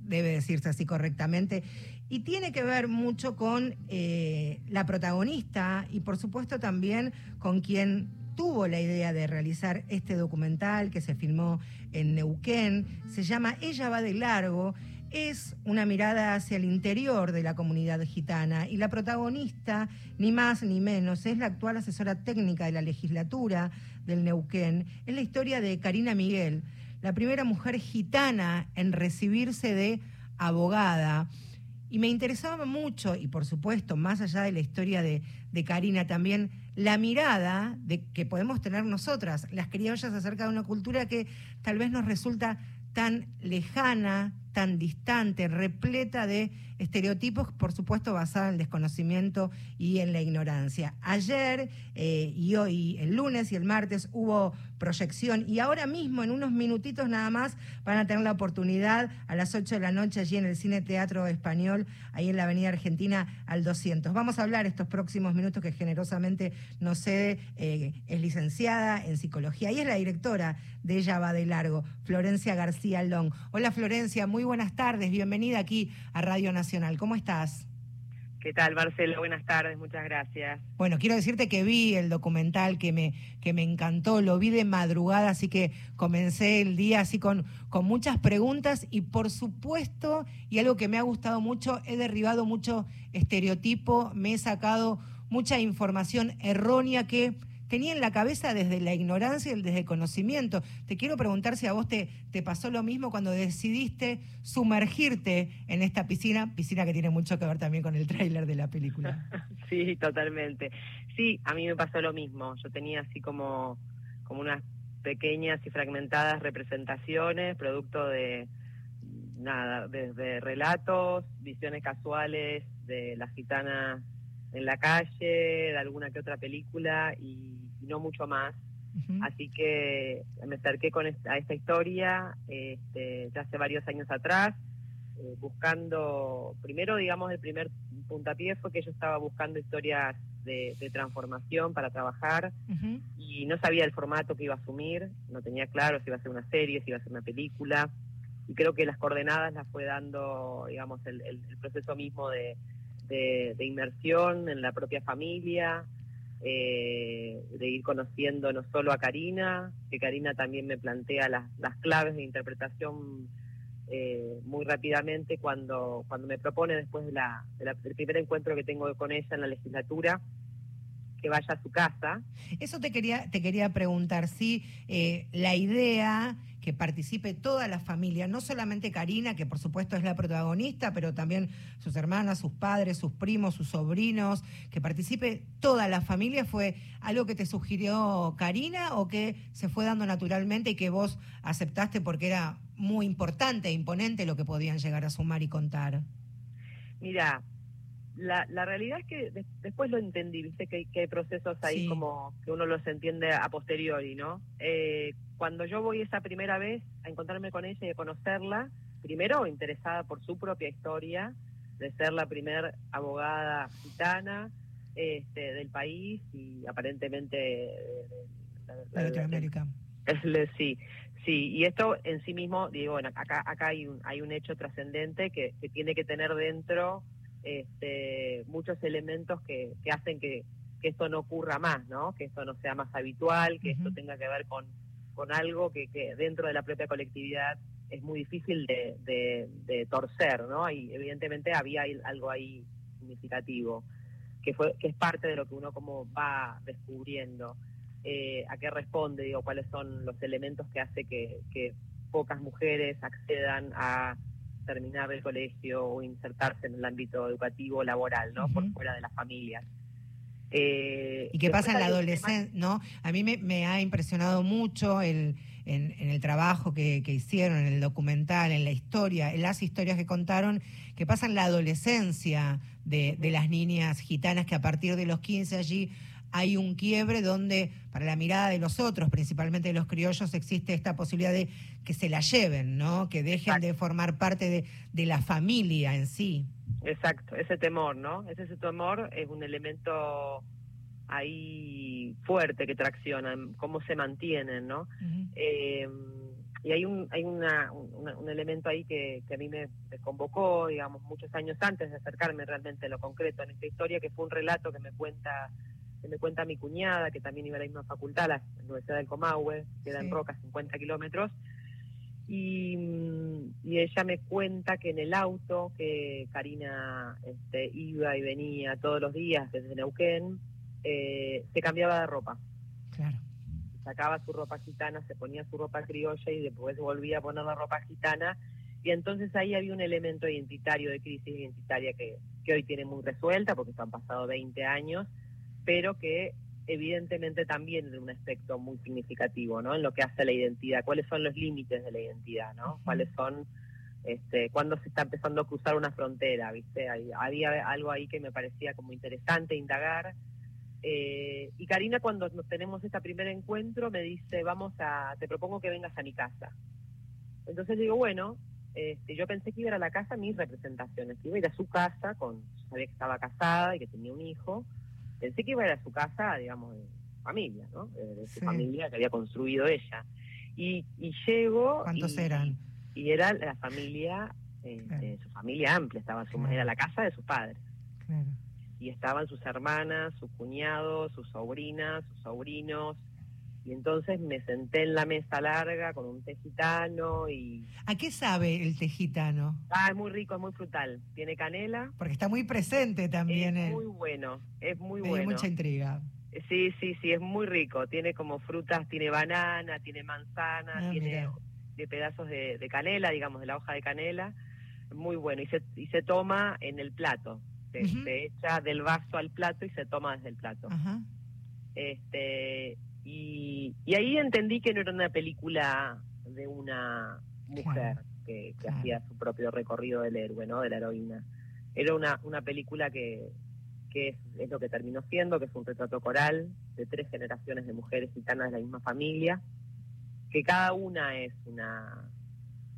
[SPEAKER 1] debe decirse así correctamente, y tiene que ver mucho con eh, la protagonista y por supuesto también con quien tuvo la idea de realizar este documental que se filmó en Neuquén. Se llama Ella va de largo. Es una mirada hacia el interior de la comunidad gitana y la protagonista, ni más ni menos, es la actual asesora técnica de la legislatura del Neuquén. Es la historia de Karina Miguel, la primera mujer gitana en recibirse de abogada. Y me interesaba mucho, y por supuesto, más allá de la historia de, Karina, también la mirada que podemos tener nosotras, las criollas, acerca de una cultura que tal vez nos resulta tan lejana, tan distante, repleta de estereotipos, por supuesto, basada en el desconocimiento y en la ignorancia. Ayer eh, y hoy, el lunes y el martes, hubo proyección y ahora mismo, en unos minutitos nada más, van a tener la oportunidad a las 8 de la noche allí en el Cine Teatro Español, ahí en la Avenida Argentina al 200. Vamos a hablar estos próximos minutos que generosamente nos cede, eh, es licenciada en psicología y es la directora de Ella va de largo, Florencia García Long. Hola Florencia, muy buenas tardes, bienvenida aquí a Radio Nacional. ¿Cómo estás?
[SPEAKER 2] ¿Qué tal, Marcelo? Buenas tardes, muchas gracias.
[SPEAKER 1] Bueno, quiero decirte que vi el documental que me, que me encantó, lo vi de madrugada, así que comencé el día así con, con muchas preguntas y por supuesto, y algo que me ha gustado mucho, he derribado mucho estereotipo, me he sacado mucha información errónea que tenía en la cabeza desde la ignorancia y desde el conocimiento. Te quiero preguntar si a vos te, te pasó lo mismo cuando decidiste sumergirte en esta piscina, piscina que tiene mucho que ver también con el tráiler de la película.
[SPEAKER 5] Sí, totalmente. Sí, a mí me pasó lo mismo. Yo tenía así como, como unas pequeñas y fragmentadas representaciones, producto de nada, desde relatos, visiones casuales de las gitanas en la calle, de alguna que otra película y, y no mucho más. Así que me acerqué con esta, a esta historia este, ya hace varios años atrás, eh, buscando, primero digamos el primer puntapié fue que yo estaba buscando historias de, de transformación para trabajar y no sabía el formato que iba a asumir, no tenía claro si iba a ser una serie, si iba a ser una película, y creo que las coordenadas las fue dando, digamos, el, el- el proceso mismo de, de- de inmersión en la propia familia, eh, de ir conociendo no solo a Karina, que Karina también me plantea las, las claves de interpretación eh, muy rápidamente cuando, cuando me propone después de la, de la- del primer encuentro que tengo con ella en la legislatura, que vaya a su casa.
[SPEAKER 1] Eso te quería, te quería preguntar, si eh, la idea que participe toda la familia, no solamente Karina, que por supuesto es la protagonista, pero también sus hermanas, sus padres, sus primos, sus sobrinos, que participe toda la familia, ¿fue algo que te sugirió Karina o que se fue dando naturalmente y que vos aceptaste porque era muy importante e imponente lo que podían llegar a sumar y contar?
[SPEAKER 5] Mira, la, la realidad es que de- después lo entendí, viste que, hay- que hay procesos ahí
[SPEAKER 1] Sí.
[SPEAKER 5] como que uno los entiende a posteriori, ¿no? Eh, cuando yo voy esa primera vez a encontrarme con ella y a conocerla, primero interesada por su propia historia, de ser la primer abogada gitana este, del país y aparentemente de- de-
[SPEAKER 1] La
[SPEAKER 5] de-
[SPEAKER 1] de Latinoamérica.
[SPEAKER 5] sí, sí, y esto en sí mismo, digo, bueno, acá, acá hay un, hay un hecho trascendente que, que tiene que tener dentro este, muchos elementos que, que hacen que, que esto no ocurra más, ¿no? Que esto no sea más habitual, que esto tenga que ver con, con algo que, que dentro de la propia colectividad es muy difícil de, de, de torcer, ¿no? Y evidentemente había algo ahí significativo, que, fue, que es parte de lo que uno como va descubriendo eh, a qué responde, digo, cuáles son los elementos que hace que, que pocas mujeres accedan a terminar el colegio o insertarse en el ámbito educativo laboral, ¿no? Por fuera de las familias. Eh,
[SPEAKER 1] ¿Y qué pasa en la adolescencia? ¿no? A mí me, me ha impresionado mucho el, en, en el trabajo que, que hicieron, en el documental, en la historia, en las historias que contaron, que pasa en la adolescencia de, de las niñas gitanas, que a partir de los 15 allí hay un quiebre donde para la mirada de los otros, principalmente de los criollos, existe esta posibilidad de que se la lleven, ¿no? Que dejen de formar parte de, de la familia en sí.
[SPEAKER 5] Exacto, ese temor, ¿no? Ese, ese temor es un elemento ahí fuerte que tracciona, cómo se mantienen, ¿no? Eh, y hay un hay una, una- un elemento ahí que, que a mí me, me convocó, digamos, muchos años antes de acercarme realmente a lo concreto en esta historia, que fue un relato que me cuenta que me cuenta mi cuñada, que también iba a la misma facultad, la Universidad del Comahue, queda
[SPEAKER 1] Sí.
[SPEAKER 5] en Roca, 50 kilómetros, y, mm, y ella me cuenta que en el auto que Karina este, iba y venía todos los días desde Neuquén, eh, se cambiaba de ropa
[SPEAKER 1] Claro.
[SPEAKER 5] sacaba su ropa gitana, se ponía su ropa criolla y después volvía a poner la ropa gitana. Y entonces ahí había un elemento identitario, de crisis identitaria que, que hoy tiene muy resuelta, porque han pasado 20 años, pero que evidentemente también en un aspecto muy significativo, ¿no? En lo que hace a la identidad, cuáles son los límites de la identidad, ¿no? Cuáles son, este, cuándo se está empezando a cruzar una frontera, ¿viste? Hay- Había algo ahí que me parecía como interesante indagar. Eh, y Karina, cuando nos tenemos este primer encuentro, me dice, vamos a, te propongo que vengas a mi casa. Entonces digo, bueno, este, yo pensé que iba a ir a la casa mis representaciones, que iba a ir a su casa, con, yo sabía que estaba casada y que tenía un hijo, pensé que iba a ir a su casa, digamos, de familia, ¿no? De, de su
[SPEAKER 1] Sí.
[SPEAKER 5] familia que había construido ella. Y, y llego...
[SPEAKER 1] ¿Cuántos
[SPEAKER 5] y-
[SPEAKER 1] eran?
[SPEAKER 5] Y era la familia, eh,
[SPEAKER 1] Claro.
[SPEAKER 5] eh, su familia amplia, estaba su,
[SPEAKER 1] Claro.
[SPEAKER 5] era la casa de sus padres
[SPEAKER 1] Claro.
[SPEAKER 5] y estaban sus hermanas, sus cuñados, sus sobrinas, sus sobrinos. Y entonces me senté en la mesa larga con un té gitano y...
[SPEAKER 1] ¿A qué sabe el tejitano?
[SPEAKER 5] Ah, es muy rico, es muy frutal. Tiene canela.
[SPEAKER 1] Porque está muy presente también.
[SPEAKER 5] es
[SPEAKER 1] en-
[SPEAKER 5] muy bueno, es muy
[SPEAKER 1] me
[SPEAKER 5] bueno.
[SPEAKER 1] mucha intriga.
[SPEAKER 5] Sí, sí, sí, es muy rico. Tiene como frutas, tiene banana, tiene manzana,
[SPEAKER 1] Ah,
[SPEAKER 5] tiene
[SPEAKER 1] mirá.
[SPEAKER 5] de pedazos de, de canela, digamos, de la hoja de canela. Muy bueno. Y se, y se toma en el plato. se, se echa del vaso al plato y se toma desde el plato.
[SPEAKER 1] Ajá.
[SPEAKER 5] Este, y, y ahí entendí que no era una película de una mujer
[SPEAKER 1] Claro,
[SPEAKER 5] que, que
[SPEAKER 1] claro.
[SPEAKER 5] hacía su propio recorrido del héroe, ¿no? De la heroína. Era una, una película que, que es, es lo que terminó siendo, que es un retrato coral de tres generaciones de mujeres gitanas de la misma familia, que cada una es una,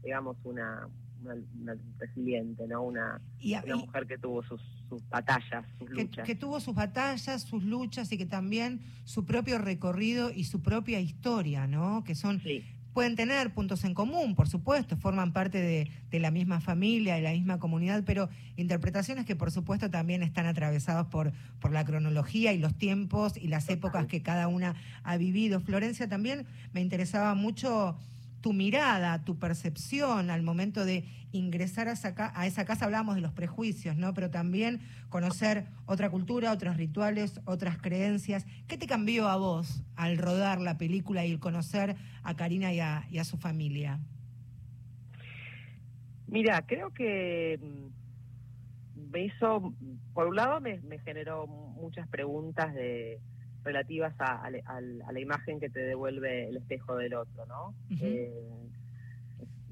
[SPEAKER 5] digamos, una, una, una resiliente, ¿no? Una,
[SPEAKER 1] Y,
[SPEAKER 5] una
[SPEAKER 1] y-
[SPEAKER 5] mujer que tuvo sus, sus batallas, sus
[SPEAKER 1] que,
[SPEAKER 5] luchas.
[SPEAKER 1] que tuvo sus batallas, sus luchas y que también su propio recorrido y su propia historia, ¿no? Que son
[SPEAKER 5] Sí.
[SPEAKER 1] pueden tener puntos en común, por supuesto, forman parte de, de la misma familia, de la misma comunidad, pero interpretaciones que por supuesto también están atravesados por, por la cronología y los tiempos y las épocas que cada una ha vivido. Florencia, también me interesaba mucho tu mirada, tu percepción al momento de ingresar a esa, ca- a esa casa, hablábamos de los prejuicios, ¿no? Pero también conocer otra cultura, otros rituales, otras creencias. ¿Qué te cambió a vos al rodar la película y el conocer a Karina y a, su familia?
[SPEAKER 5] Mira, creo que mm, me hizo, por un lado me generó muchas preguntas de relativas a, a la- al- a la imagen que te devuelve el espejo del otro, ¿no? Eh,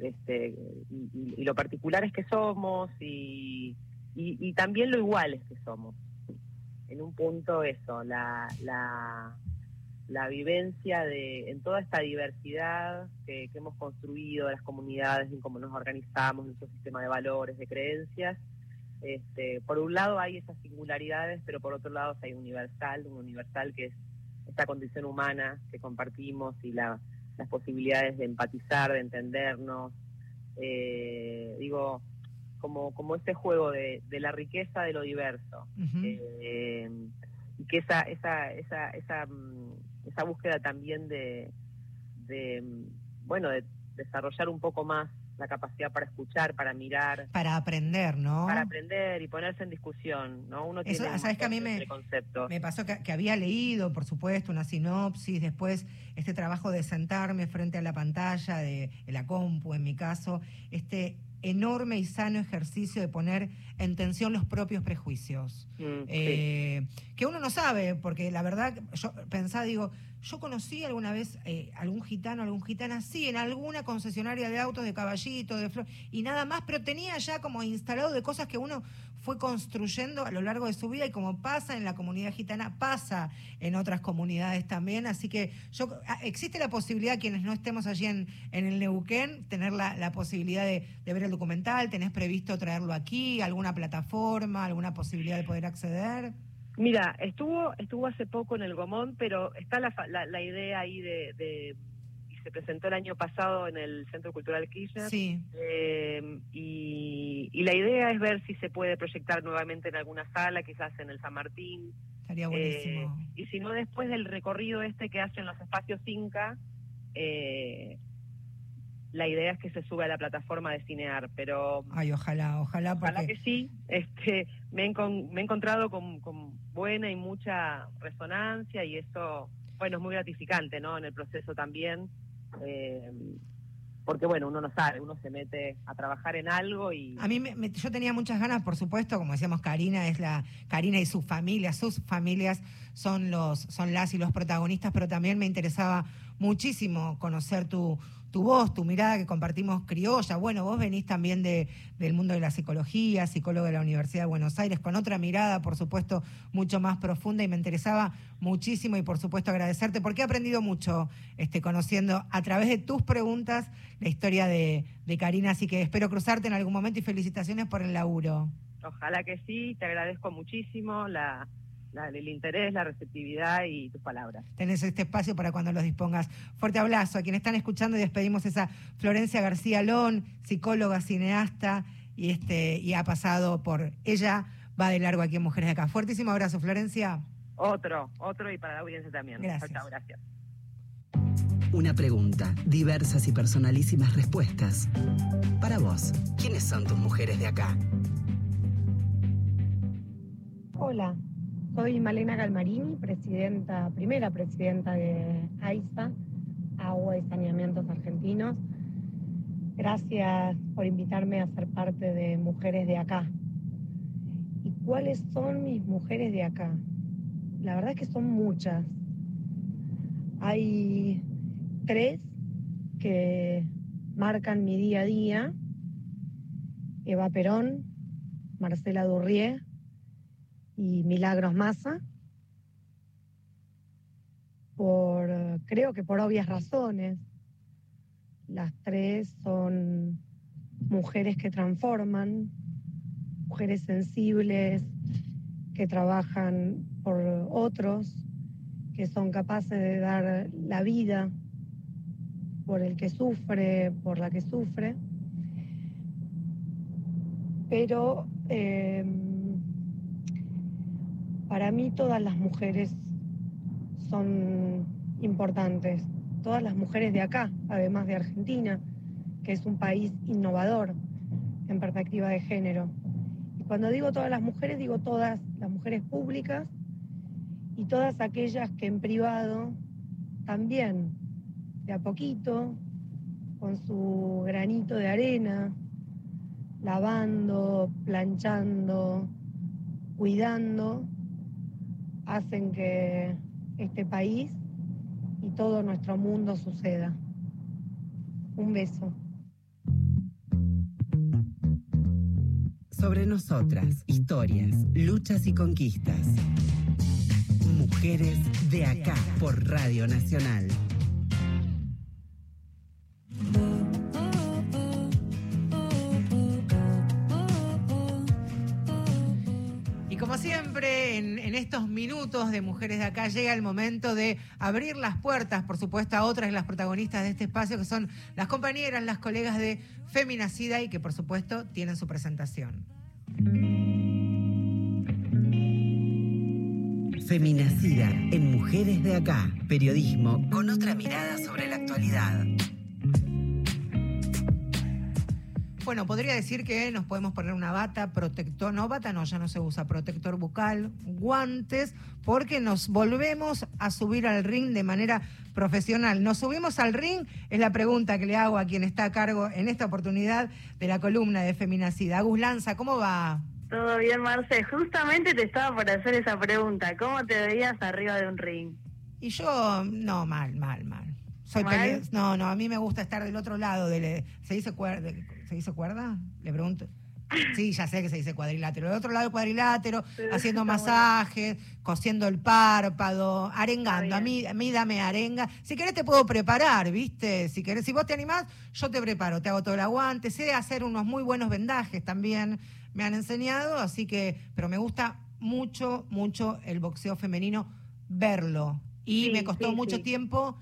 [SPEAKER 5] este, y, y- y lo particulares que somos y, y, y también lo iguales que somos. En un punto eso, la, la, la vivencia de en toda esta diversidad que, que hemos construido de las comunidades, en cómo nos organizamos, nuestro sistema de valores, de creencias. Este, por un lado hay esas singularidades, pero por otro lado hay un universal, un universal que es esta condición humana que compartimos y la, las posibilidades de empatizar, de entendernos. Eh, digo, como, como ese juego de, de la riqueza de lo diverso. Eh, y que esa, esa, esa, esa, mm, esa búsqueda también de, de, mm, bueno, de desarrollar un poco más la capacidad para escuchar, para mirar,
[SPEAKER 1] Para aprender, ¿no?
[SPEAKER 5] para aprender y ponerse en discusión, ¿no? Uno
[SPEAKER 1] Eso,
[SPEAKER 5] tiene un
[SPEAKER 1] ¿sabes que a mí me-. Me pasó que, que había leído, por supuesto, una sinopsis, después este trabajo de sentarme frente a la pantalla de, de la compu, en mi caso, este enorme y sano ejercicio de poner en tensión los propios prejuicios.
[SPEAKER 5] Mm, sí.
[SPEAKER 1] Eh, que uno no sabe, porque la verdad, yo pensaba, digo, yo conocí alguna vez eh, algún gitano, algún gitana así, en alguna concesionaria de autos, de caballito, de flor, y nada más, pero tenía ya como instalado de cosas que uno fue construyendo a lo largo de su vida y como pasa en la comunidad gitana, pasa en otras comunidades también. Así que yo ah, existe la posibilidad, quienes no estemos allí en, en el Neuquén, tener la, la posibilidad de, de ver el documental, tenés previsto traerlo aquí, alguna plataforma, alguna posibilidad de poder acceder.
[SPEAKER 5] Mira, estuvo estuvo hace poco en el Gomón, pero está la, la, la idea ahí de, de- y se presentó el año pasado en el Centro Cultural Kirchner.
[SPEAKER 1] Sí.
[SPEAKER 5] Eh, y, y la idea es ver si se puede proyectar nuevamente en alguna sala, quizás en el San Martín.
[SPEAKER 1] Estaría
[SPEAKER 5] Eh,
[SPEAKER 1] buenísimo.
[SPEAKER 5] y si no, después del recorrido este que hacen los espacios Inca, eh, la idea es que se sube a la plataforma de Cinear, pero
[SPEAKER 1] Ay, ojalá, ojalá, porque
[SPEAKER 5] ojalá que sí. Este, me, he me he encontrado con, con buena y mucha resonancia y eso, bueno, es muy gratificante, ¿no? En el proceso también. eh, porque bueno, uno no sabe, uno se mete a trabajar en algo y
[SPEAKER 1] a mí me- me- yo tenía muchas ganas, por supuesto, como decíamos, Karina es la Karina y su familia, sus familias son los son las y los protagonistas, pero también me interesaba muchísimo conocer tu tu voz, tu mirada que compartimos criolla. Bueno, vos venís también de, del mundo de la psicología, psicólogo de la Universidad de Buenos Aires, con otra mirada, por supuesto, mucho más profunda y me interesaba muchísimo y por supuesto agradecerte porque he aprendido mucho este, conociendo a través de tus preguntas la historia de, de Karina, así que espero cruzarte en algún momento y felicitaciones por el laburo.
[SPEAKER 5] ojalá que sí, te agradezco muchísimo la, la- el interés, la receptividad y tus palabras.
[SPEAKER 1] Tenés este espacio para cuando los dispongas. Fuerte abrazo a quienes están escuchando y despedimos esa Florencia García Lón, psicóloga, cineasta, y este, y ha pasado por ella, va de largo aquí en Mujeres de Acá. Fuertísimo abrazo, Florencia.
[SPEAKER 5] Otro, otro y para la audiencia también.
[SPEAKER 1] Gracias.
[SPEAKER 5] Chao, gracias.
[SPEAKER 4] Una pregunta, diversas y personalísimas respuestas. Para vos, ¿quiénes son tus mujeres de acá?
[SPEAKER 6] Hola, soy Malena Galmarini, presidenta, primera presidenta de AISA, Agua y Saneamientos Argentinos. Gracias por invitarme a ser parte de Mujeres de Acá. Y ¿Cuáles son mis mujeres de acá? La verdad es que son muchas. Hay tres que marcan mi día a día. Eva Perón, Marcela Durrié y Milagros Massa. Por, creo que por obvias razones. Las tres son mujeres que transforman, mujeres sensibles que trabajan por otros, que son capaces de dar la vida por el que sufre, por la que sufre. Pero eh, para mí todas las mujeres son importantes, todas las mujeres de acá, además de Argentina, que es un país innovador en perspectiva de género. Cuando digo todas las mujeres, digo todas las mujeres públicas y todas aquellas que en privado también, de a poquito, con su granito de arena, lavando, planchando, cuidando, hacen que este país y todo nuestro mundo suceda. Un beso.
[SPEAKER 4] sobre nosotras, historias, luchas y conquistas. Mujeres de acá por Radio Nacional.
[SPEAKER 1] De Mujeres de Acá llega el momento de abrir las puertas, por supuesto, a otras de las protagonistas de este espacio, que son las compañeras, las colegas de Feminacida y que, por supuesto, tienen su presentación.
[SPEAKER 4] Feminacida en Mujeres de Acá. Periodismo con otra mirada sobre la actualidad.
[SPEAKER 1] Bueno, podría decir que nos podemos poner una bata, protector, no bata, no, ya no se usa, protector bucal, guantes, porque nos volvemos a subir al ring de manera profesional. ¿Nos subimos al ring? Es la pregunta que le hago a quien está a cargo en esta oportunidad de la columna de Feminacida. Agus Lanza, ¿cómo va?
[SPEAKER 7] Todo bien, Marce. Justamente te estaba por hacer esa pregunta. ¿Cómo te veías arriba de un ring?
[SPEAKER 1] Y yo, no, mal, mal, mal. Soy No, no, a mí me gusta estar del otro lado. Del, ¿se, dice cuerda? ¿Se dice cuerda? Le pregunto. Sí, ya sé que se dice cuadrilátero. Del otro lado del cuadrilátero,
[SPEAKER 7] Sí,
[SPEAKER 1] haciendo masajes, cosiendo el párpado, arengando. A mí, a mí dame arenga. Si querés te puedo preparar, ¿viste? Si querés, si vos te animás, yo te preparo. Te hago todo el aguante. Sé hacer unos muy buenos vendajes también. Me han enseñado, así que... Pero me gusta mucho, mucho el boxeo femenino, verlo. Y
[SPEAKER 7] Sí,
[SPEAKER 1] me costó
[SPEAKER 7] sí,
[SPEAKER 1] mucho tiempo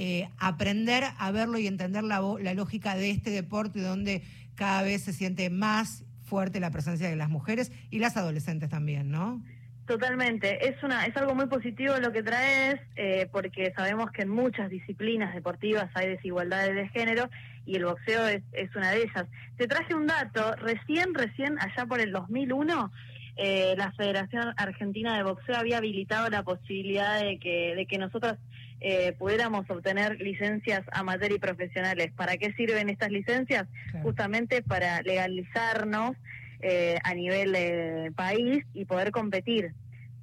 [SPEAKER 1] eh, aprender a verlo y entender la, la lógica de este deporte donde cada vez se siente más fuerte la presencia de las mujeres y las adolescentes también, ¿no?
[SPEAKER 7] Totalmente, es una es algo muy positivo lo que traes, eh, porque sabemos que en muchas disciplinas deportivas hay desigualdades de género y el boxeo es, es una de ellas. Te traje un dato, recién, recién, allá por el 2001, eh, la Federación Argentina de Boxeo había habilitado la posibilidad de que, de que nosotras eh, pudiéramos obtener licencias amateur y profesionales. ¿Para qué sirven estas licencias? justamente para legalizarnos eh, a nivel eh, país y poder competir.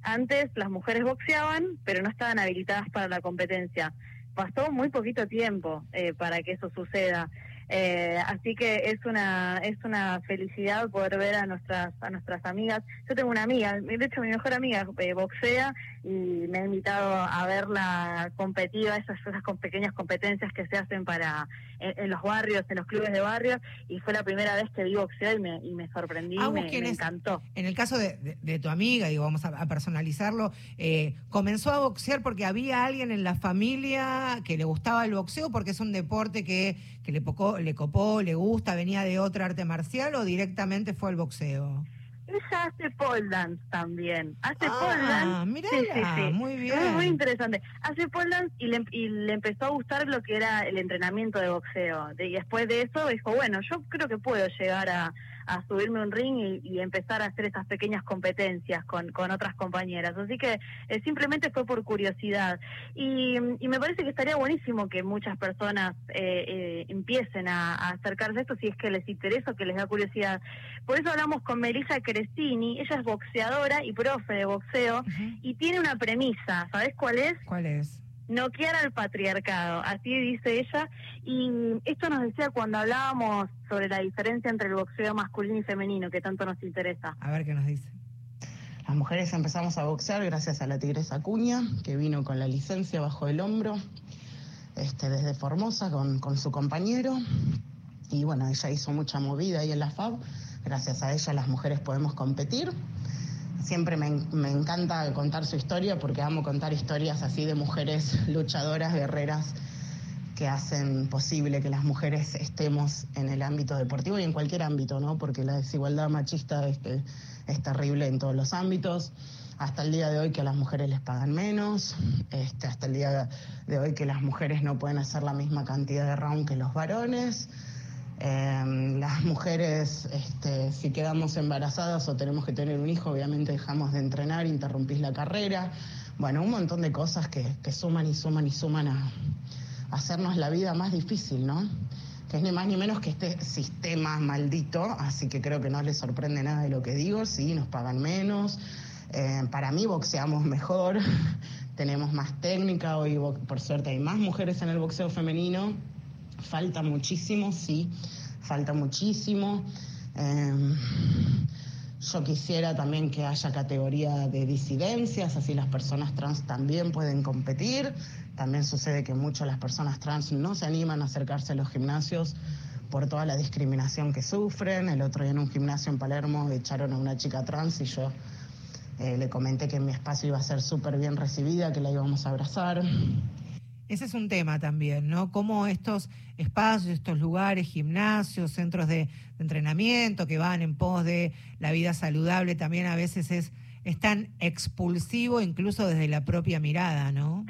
[SPEAKER 7] Antes las mujeres boxeaban, pero no estaban habilitadas para la competencia. Pasó muy poquito tiempo eh, para que eso suceda. Eh, así que es una es una felicidad poder ver a nuestras a nuestras amigas. Yo tengo una amiga, de hecho mi mejor amiga eh, boxea y me ha invitado a verla competitiva, esas, esas con pequeñas competencias que se hacen para en, en los barrios, en los clubes de barrio, y fue la primera vez que vi boxeo y me, y me sorprendí,
[SPEAKER 1] Agus,
[SPEAKER 7] me,
[SPEAKER 1] ¿quién
[SPEAKER 7] me encantó.
[SPEAKER 1] En el caso de, de- de tu amiga, digo, vamos a, a personalizarlo, eh, comenzó a boxear porque había alguien en la familia que le gustaba el boxeo, porque es un deporte que, que le, pocó- le copó, le gusta, venía de otra arte marcial o directamente fue el boxeo.
[SPEAKER 7] Ella hace pole dance también, hace
[SPEAKER 1] Ah,
[SPEAKER 7] pole dance.
[SPEAKER 1] mirala, muy bien.
[SPEAKER 7] Muy, muy interesante. Hace pole dance y le, y le empezó a gustar lo que era el entrenamiento de boxeo. Y después de eso dijo, bueno, yo creo que puedo llegar a, a subirme un ring y, y empezar a hacer esas pequeñas competencias con, con otras compañeras. Así que eh, simplemente fue por curiosidad. Y, y me parece que estaría buenísimo que muchas personas eh, eh, empiecen a, a acercarse a esto si es que les interesa o que les da curiosidad. Por eso hablamos con Melissa Crestini, ella es boxeadora y profe de boxeo y tiene una premisa, ¿sabes cuál es?
[SPEAKER 1] ¿Cuál es?
[SPEAKER 7] Noquear al patriarcado, así dice ella, y esto nos decía cuando hablábamos sobre la diferencia entre el boxeo masculino y femenino, que tanto nos interesa.
[SPEAKER 1] A ver qué nos dice.
[SPEAKER 8] Las mujeres empezamos a boxear gracias a la tigresa Cuña, que vino con la licencia bajo el hombro, este, desde Formosa con, con su compañero. Y bueno, ella hizo mucha movida ahí en la FAB. Gracias a ella las mujeres podemos competir. Siempre me, me, encanta contar su historia porque amo contar historias así de mujeres luchadoras, guerreras, que hacen posible que las mujeres estemos en el ámbito deportivo y en cualquier ámbito, ¿no? Porque la desigualdad machista es, terrible en todos los ámbitos. Hasta el día de hoy que a las mujeres les pagan menos, este, hasta el día de hoy que las mujeres no pueden hacer la misma cantidad de round que los varones. Eh, las mujeres, este, si quedamos embarazadas o tenemos que tener un hijo, obviamente dejamos de entrenar, interrumpís la carrera. Bueno, un montón de cosas que, que suman y suman y suman a, hacernos la vida más difícil, ¿no? Que es ni más ni menos que este sistema maldito, así que creo que no les sorprende nada de lo que digo, sí, nos pagan menos. Eh, para mí boxeamos mejor, tenemos más técnica, hoy por suerte hay más mujeres en el boxeo femenino falta muchísimo, sí, falta muchísimo. Eh, yo quisiera también que haya categoría de disidencias, así las personas trans también pueden competir. También sucede que muchas las personas trans no se animan a acercarse a los gimnasios por toda la discriminación que sufren. El otro día en un gimnasio en Palermo echaron a una chica trans y yo eh, le comenté que en mi espacio iba a ser súper bien recibida, que la íbamos a abrazar.
[SPEAKER 1] Ese es un tema también, ¿no? Cómo estos espacios, estos lugares, gimnasios, centros de, entrenamiento que van en pos de la vida saludable, también a veces es, es tan expulsivo incluso desde la propia mirada, ¿no?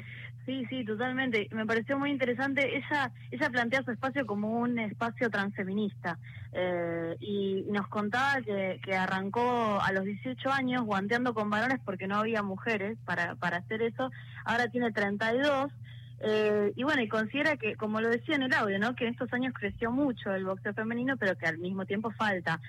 [SPEAKER 7] Sí, sí, totalmente. Me pareció muy interesante. Ella, ella plantea su espacio como un espacio transfeminista eh, y nos contaba que, que arrancó a los 18 años guanteando con varones porque no había mujeres para, para hacer eso. Ahora tiene 32 eh, y bueno, y considera que, como lo decía en el audio, ¿no? que en estos años creció mucho el boxeo femenino, pero que al mismo tiempo falta.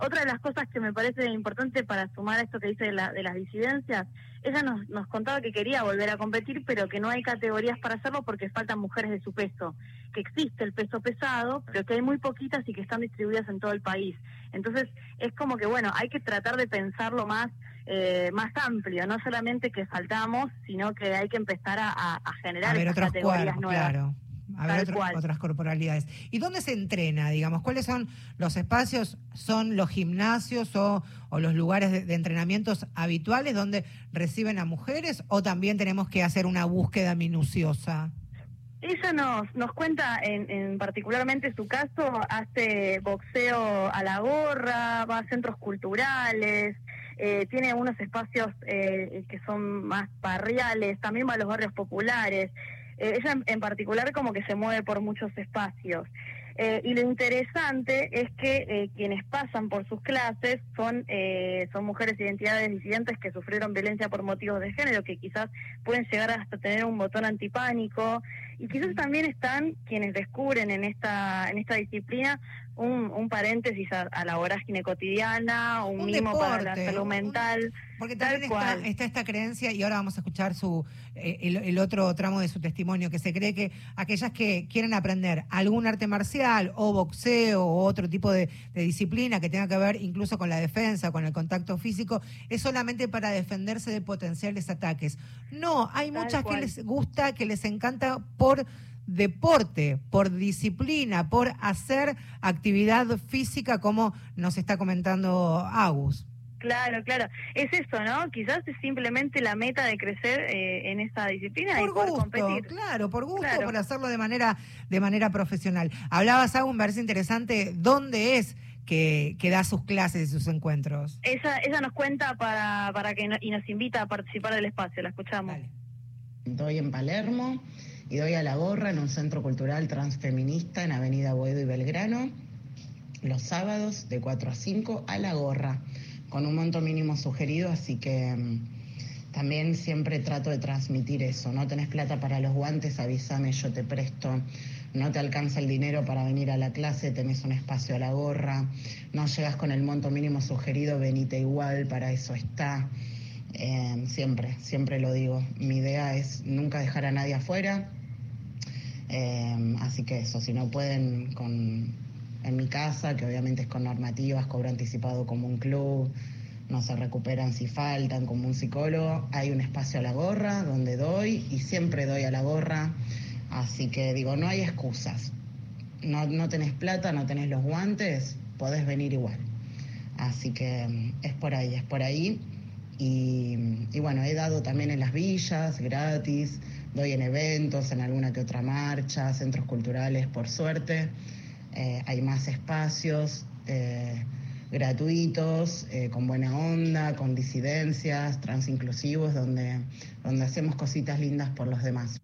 [SPEAKER 7] Otra de las cosas que me parece importante para sumar a esto que dice de, la, de las disidencias, ella nos, nos contaba que quería volver a competir, pero que no hay categorías para hacerlo porque faltan mujeres de su peso, que existe el peso pesado, pero que hay muy poquitas y que están distribuidas en todo el país. Entonces, es como que, bueno, hay que tratar de pensarlo más eh, más amplio, no solamente que faltamos, sino que hay que empezar a, a generar
[SPEAKER 1] a ver,
[SPEAKER 7] otras
[SPEAKER 1] categorías nuevas. Claro. A ver otro, otras corporalidades. ¿Y dónde se entrena, digamos? ¿Cuáles son los espacios? ¿Son los gimnasios o, o los lugares de, de, entrenamientos habituales donde reciben a mujeres o también tenemos que hacer una búsqueda minuciosa?
[SPEAKER 7] Ella nos, nos cuenta en, en particularmente su caso, hace boxeo a la gorra, va a centros culturales, eh, tiene unos espacios eh, que son más barriales, también va a los barrios populares. Eh, ella en, en, particular como que se mueve por muchos espacios. Eh, y lo interesante es que eh, quienes pasan por sus clases son, eh, son mujeres de identidades disidentes que sufrieron violencia por motivos de género, que quizás pueden llegar hasta tener un botón antipánico, y quizás también están quienes descubren en esta, en esta disciplina un, un paréntesis a, a, la vorágine cotidiana, un,
[SPEAKER 1] un
[SPEAKER 7] mimo
[SPEAKER 1] deporte,
[SPEAKER 7] para la salud mental.
[SPEAKER 1] Un, porque también está, está, esta creencia, y ahora vamos a escuchar su eh, el, el, otro tramo de su testimonio, que se cree que aquellas que quieren aprender algún arte marcial o boxeo o otro tipo de, de disciplina que tenga que ver incluso con la defensa, con el contacto físico, es solamente para defenderse de potenciales ataques. No, hay Tal muchas cual. que les gusta, que les encanta por deporte, por disciplina, por hacer actividad física como nos está comentando Agus.
[SPEAKER 7] Claro, claro. Es eso, ¿no? Quizás es simplemente la meta de crecer eh, en esa disciplina
[SPEAKER 1] por
[SPEAKER 7] y poder
[SPEAKER 1] gusto,
[SPEAKER 7] competir.
[SPEAKER 1] Claro, por gusto, claro. por hacerlo de manera, de manera profesional. Hablabas, Agus, me parece interesante, ¿dónde es que, que, da sus clases y sus encuentros?
[SPEAKER 7] Ella, ella nos cuenta para, para que no, y nos invita a participar del espacio, la escuchamos.
[SPEAKER 8] Dale. Estoy en Palermo y doy a la gorra en un centro cultural transfeminista en Avenida Boedo y Belgrano. los sábados de 4 a 5 a la gorra, con un monto mínimo sugerido, así que mm, también siempre trato de transmitir eso. No tenés plata para los guantes, avísame, yo te presto. No te alcanza el dinero para venir a la clase, tenés un espacio a la gorra. No llegas con el monto mínimo sugerido, venite igual, para eso está. Eh, siempre, siempre lo digo. Mi idea es nunca dejar a nadie afuera. Eh, así que eso, si no pueden con, en mi casa, que obviamente es con normativas, cobro anticipado como un club, no se recuperan si faltan como un psicólogo, hay un espacio a la gorra donde doy y siempre doy a la gorra. Así que digo, no hay excusas. No, no tenés plata, no tenés los guantes, podés venir igual. Así que mm, es por ahí, es por ahí. Y, y, bueno, he dado también en las villas, gratis, doy en eventos, en alguna que otra marcha, centros culturales, por suerte. Eh, hay más espacios eh, gratuitos, eh, con buena onda, con disidencias, transinclusivos, donde, donde hacemos cositas lindas por los demás.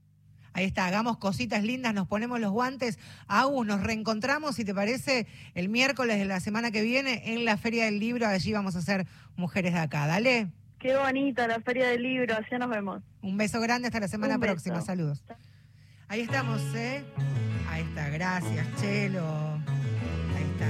[SPEAKER 1] Ahí está, hagamos cositas lindas, nos ponemos los guantes. Agus, nos reencontramos, si te parece, el miércoles de la semana que viene en la Feria del Libro. Allí vamos a ser mujeres de acá. Dale.
[SPEAKER 7] Qué bonita la Feria del Libro, allá nos vemos.
[SPEAKER 1] Un beso grande, hasta la semana próxima. Saludos. Ahí estamos, ¿eh? Ahí está, gracias, Chelo. Ahí está.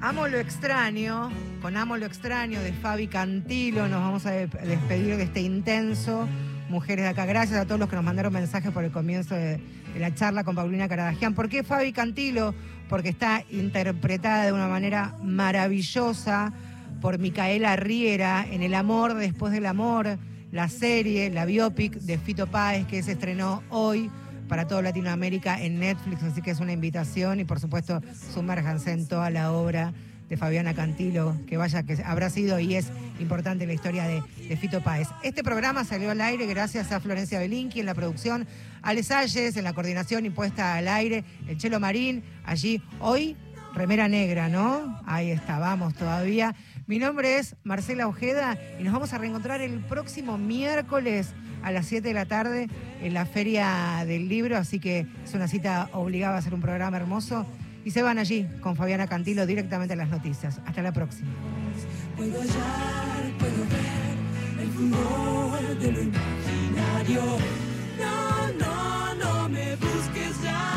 [SPEAKER 1] Amo lo extraño, con Amo lo extraño de Fabi Cantilo, nos vamos a despedir de este intenso mujeres de acá. Gracias a todos los que nos mandaron mensajes por el comienzo de, la charla con Paulina Caradagian. ¿Por qué Fabi Cantilo? Porque está interpretada de una manera maravillosa por Micaela Riera en El amor después del amor, la serie, la biopic de Fito Páez que se estrenó hoy para toda Latinoamérica en Netflix, así que es una invitación y por supuesto sumérjanse en toda la obra de Fabiana Cantilo, que vaya, que habrá sido y es importante la historia de, Fito Páez. Este programa salió al aire gracias a Florencia Belinqui en la producción, Ale Salles en la coordinación y puesta al aire, el Chelo Marín, allí hoy, remera negra, ¿no? Ahí está, vamos todavía. Mi nombre es Marcela Ojeda y nos vamos a reencontrar el próximo miércoles a las 7 de la tarde en la Feria del Libro, así que es una cita obligada a ser un programa hermoso. Y se van allí con Fabiana Cantilo directamente a las noticias. Hasta la próxima. Puedo hallar, puedo ver el de lo imaginario. No, no, no me busques ya.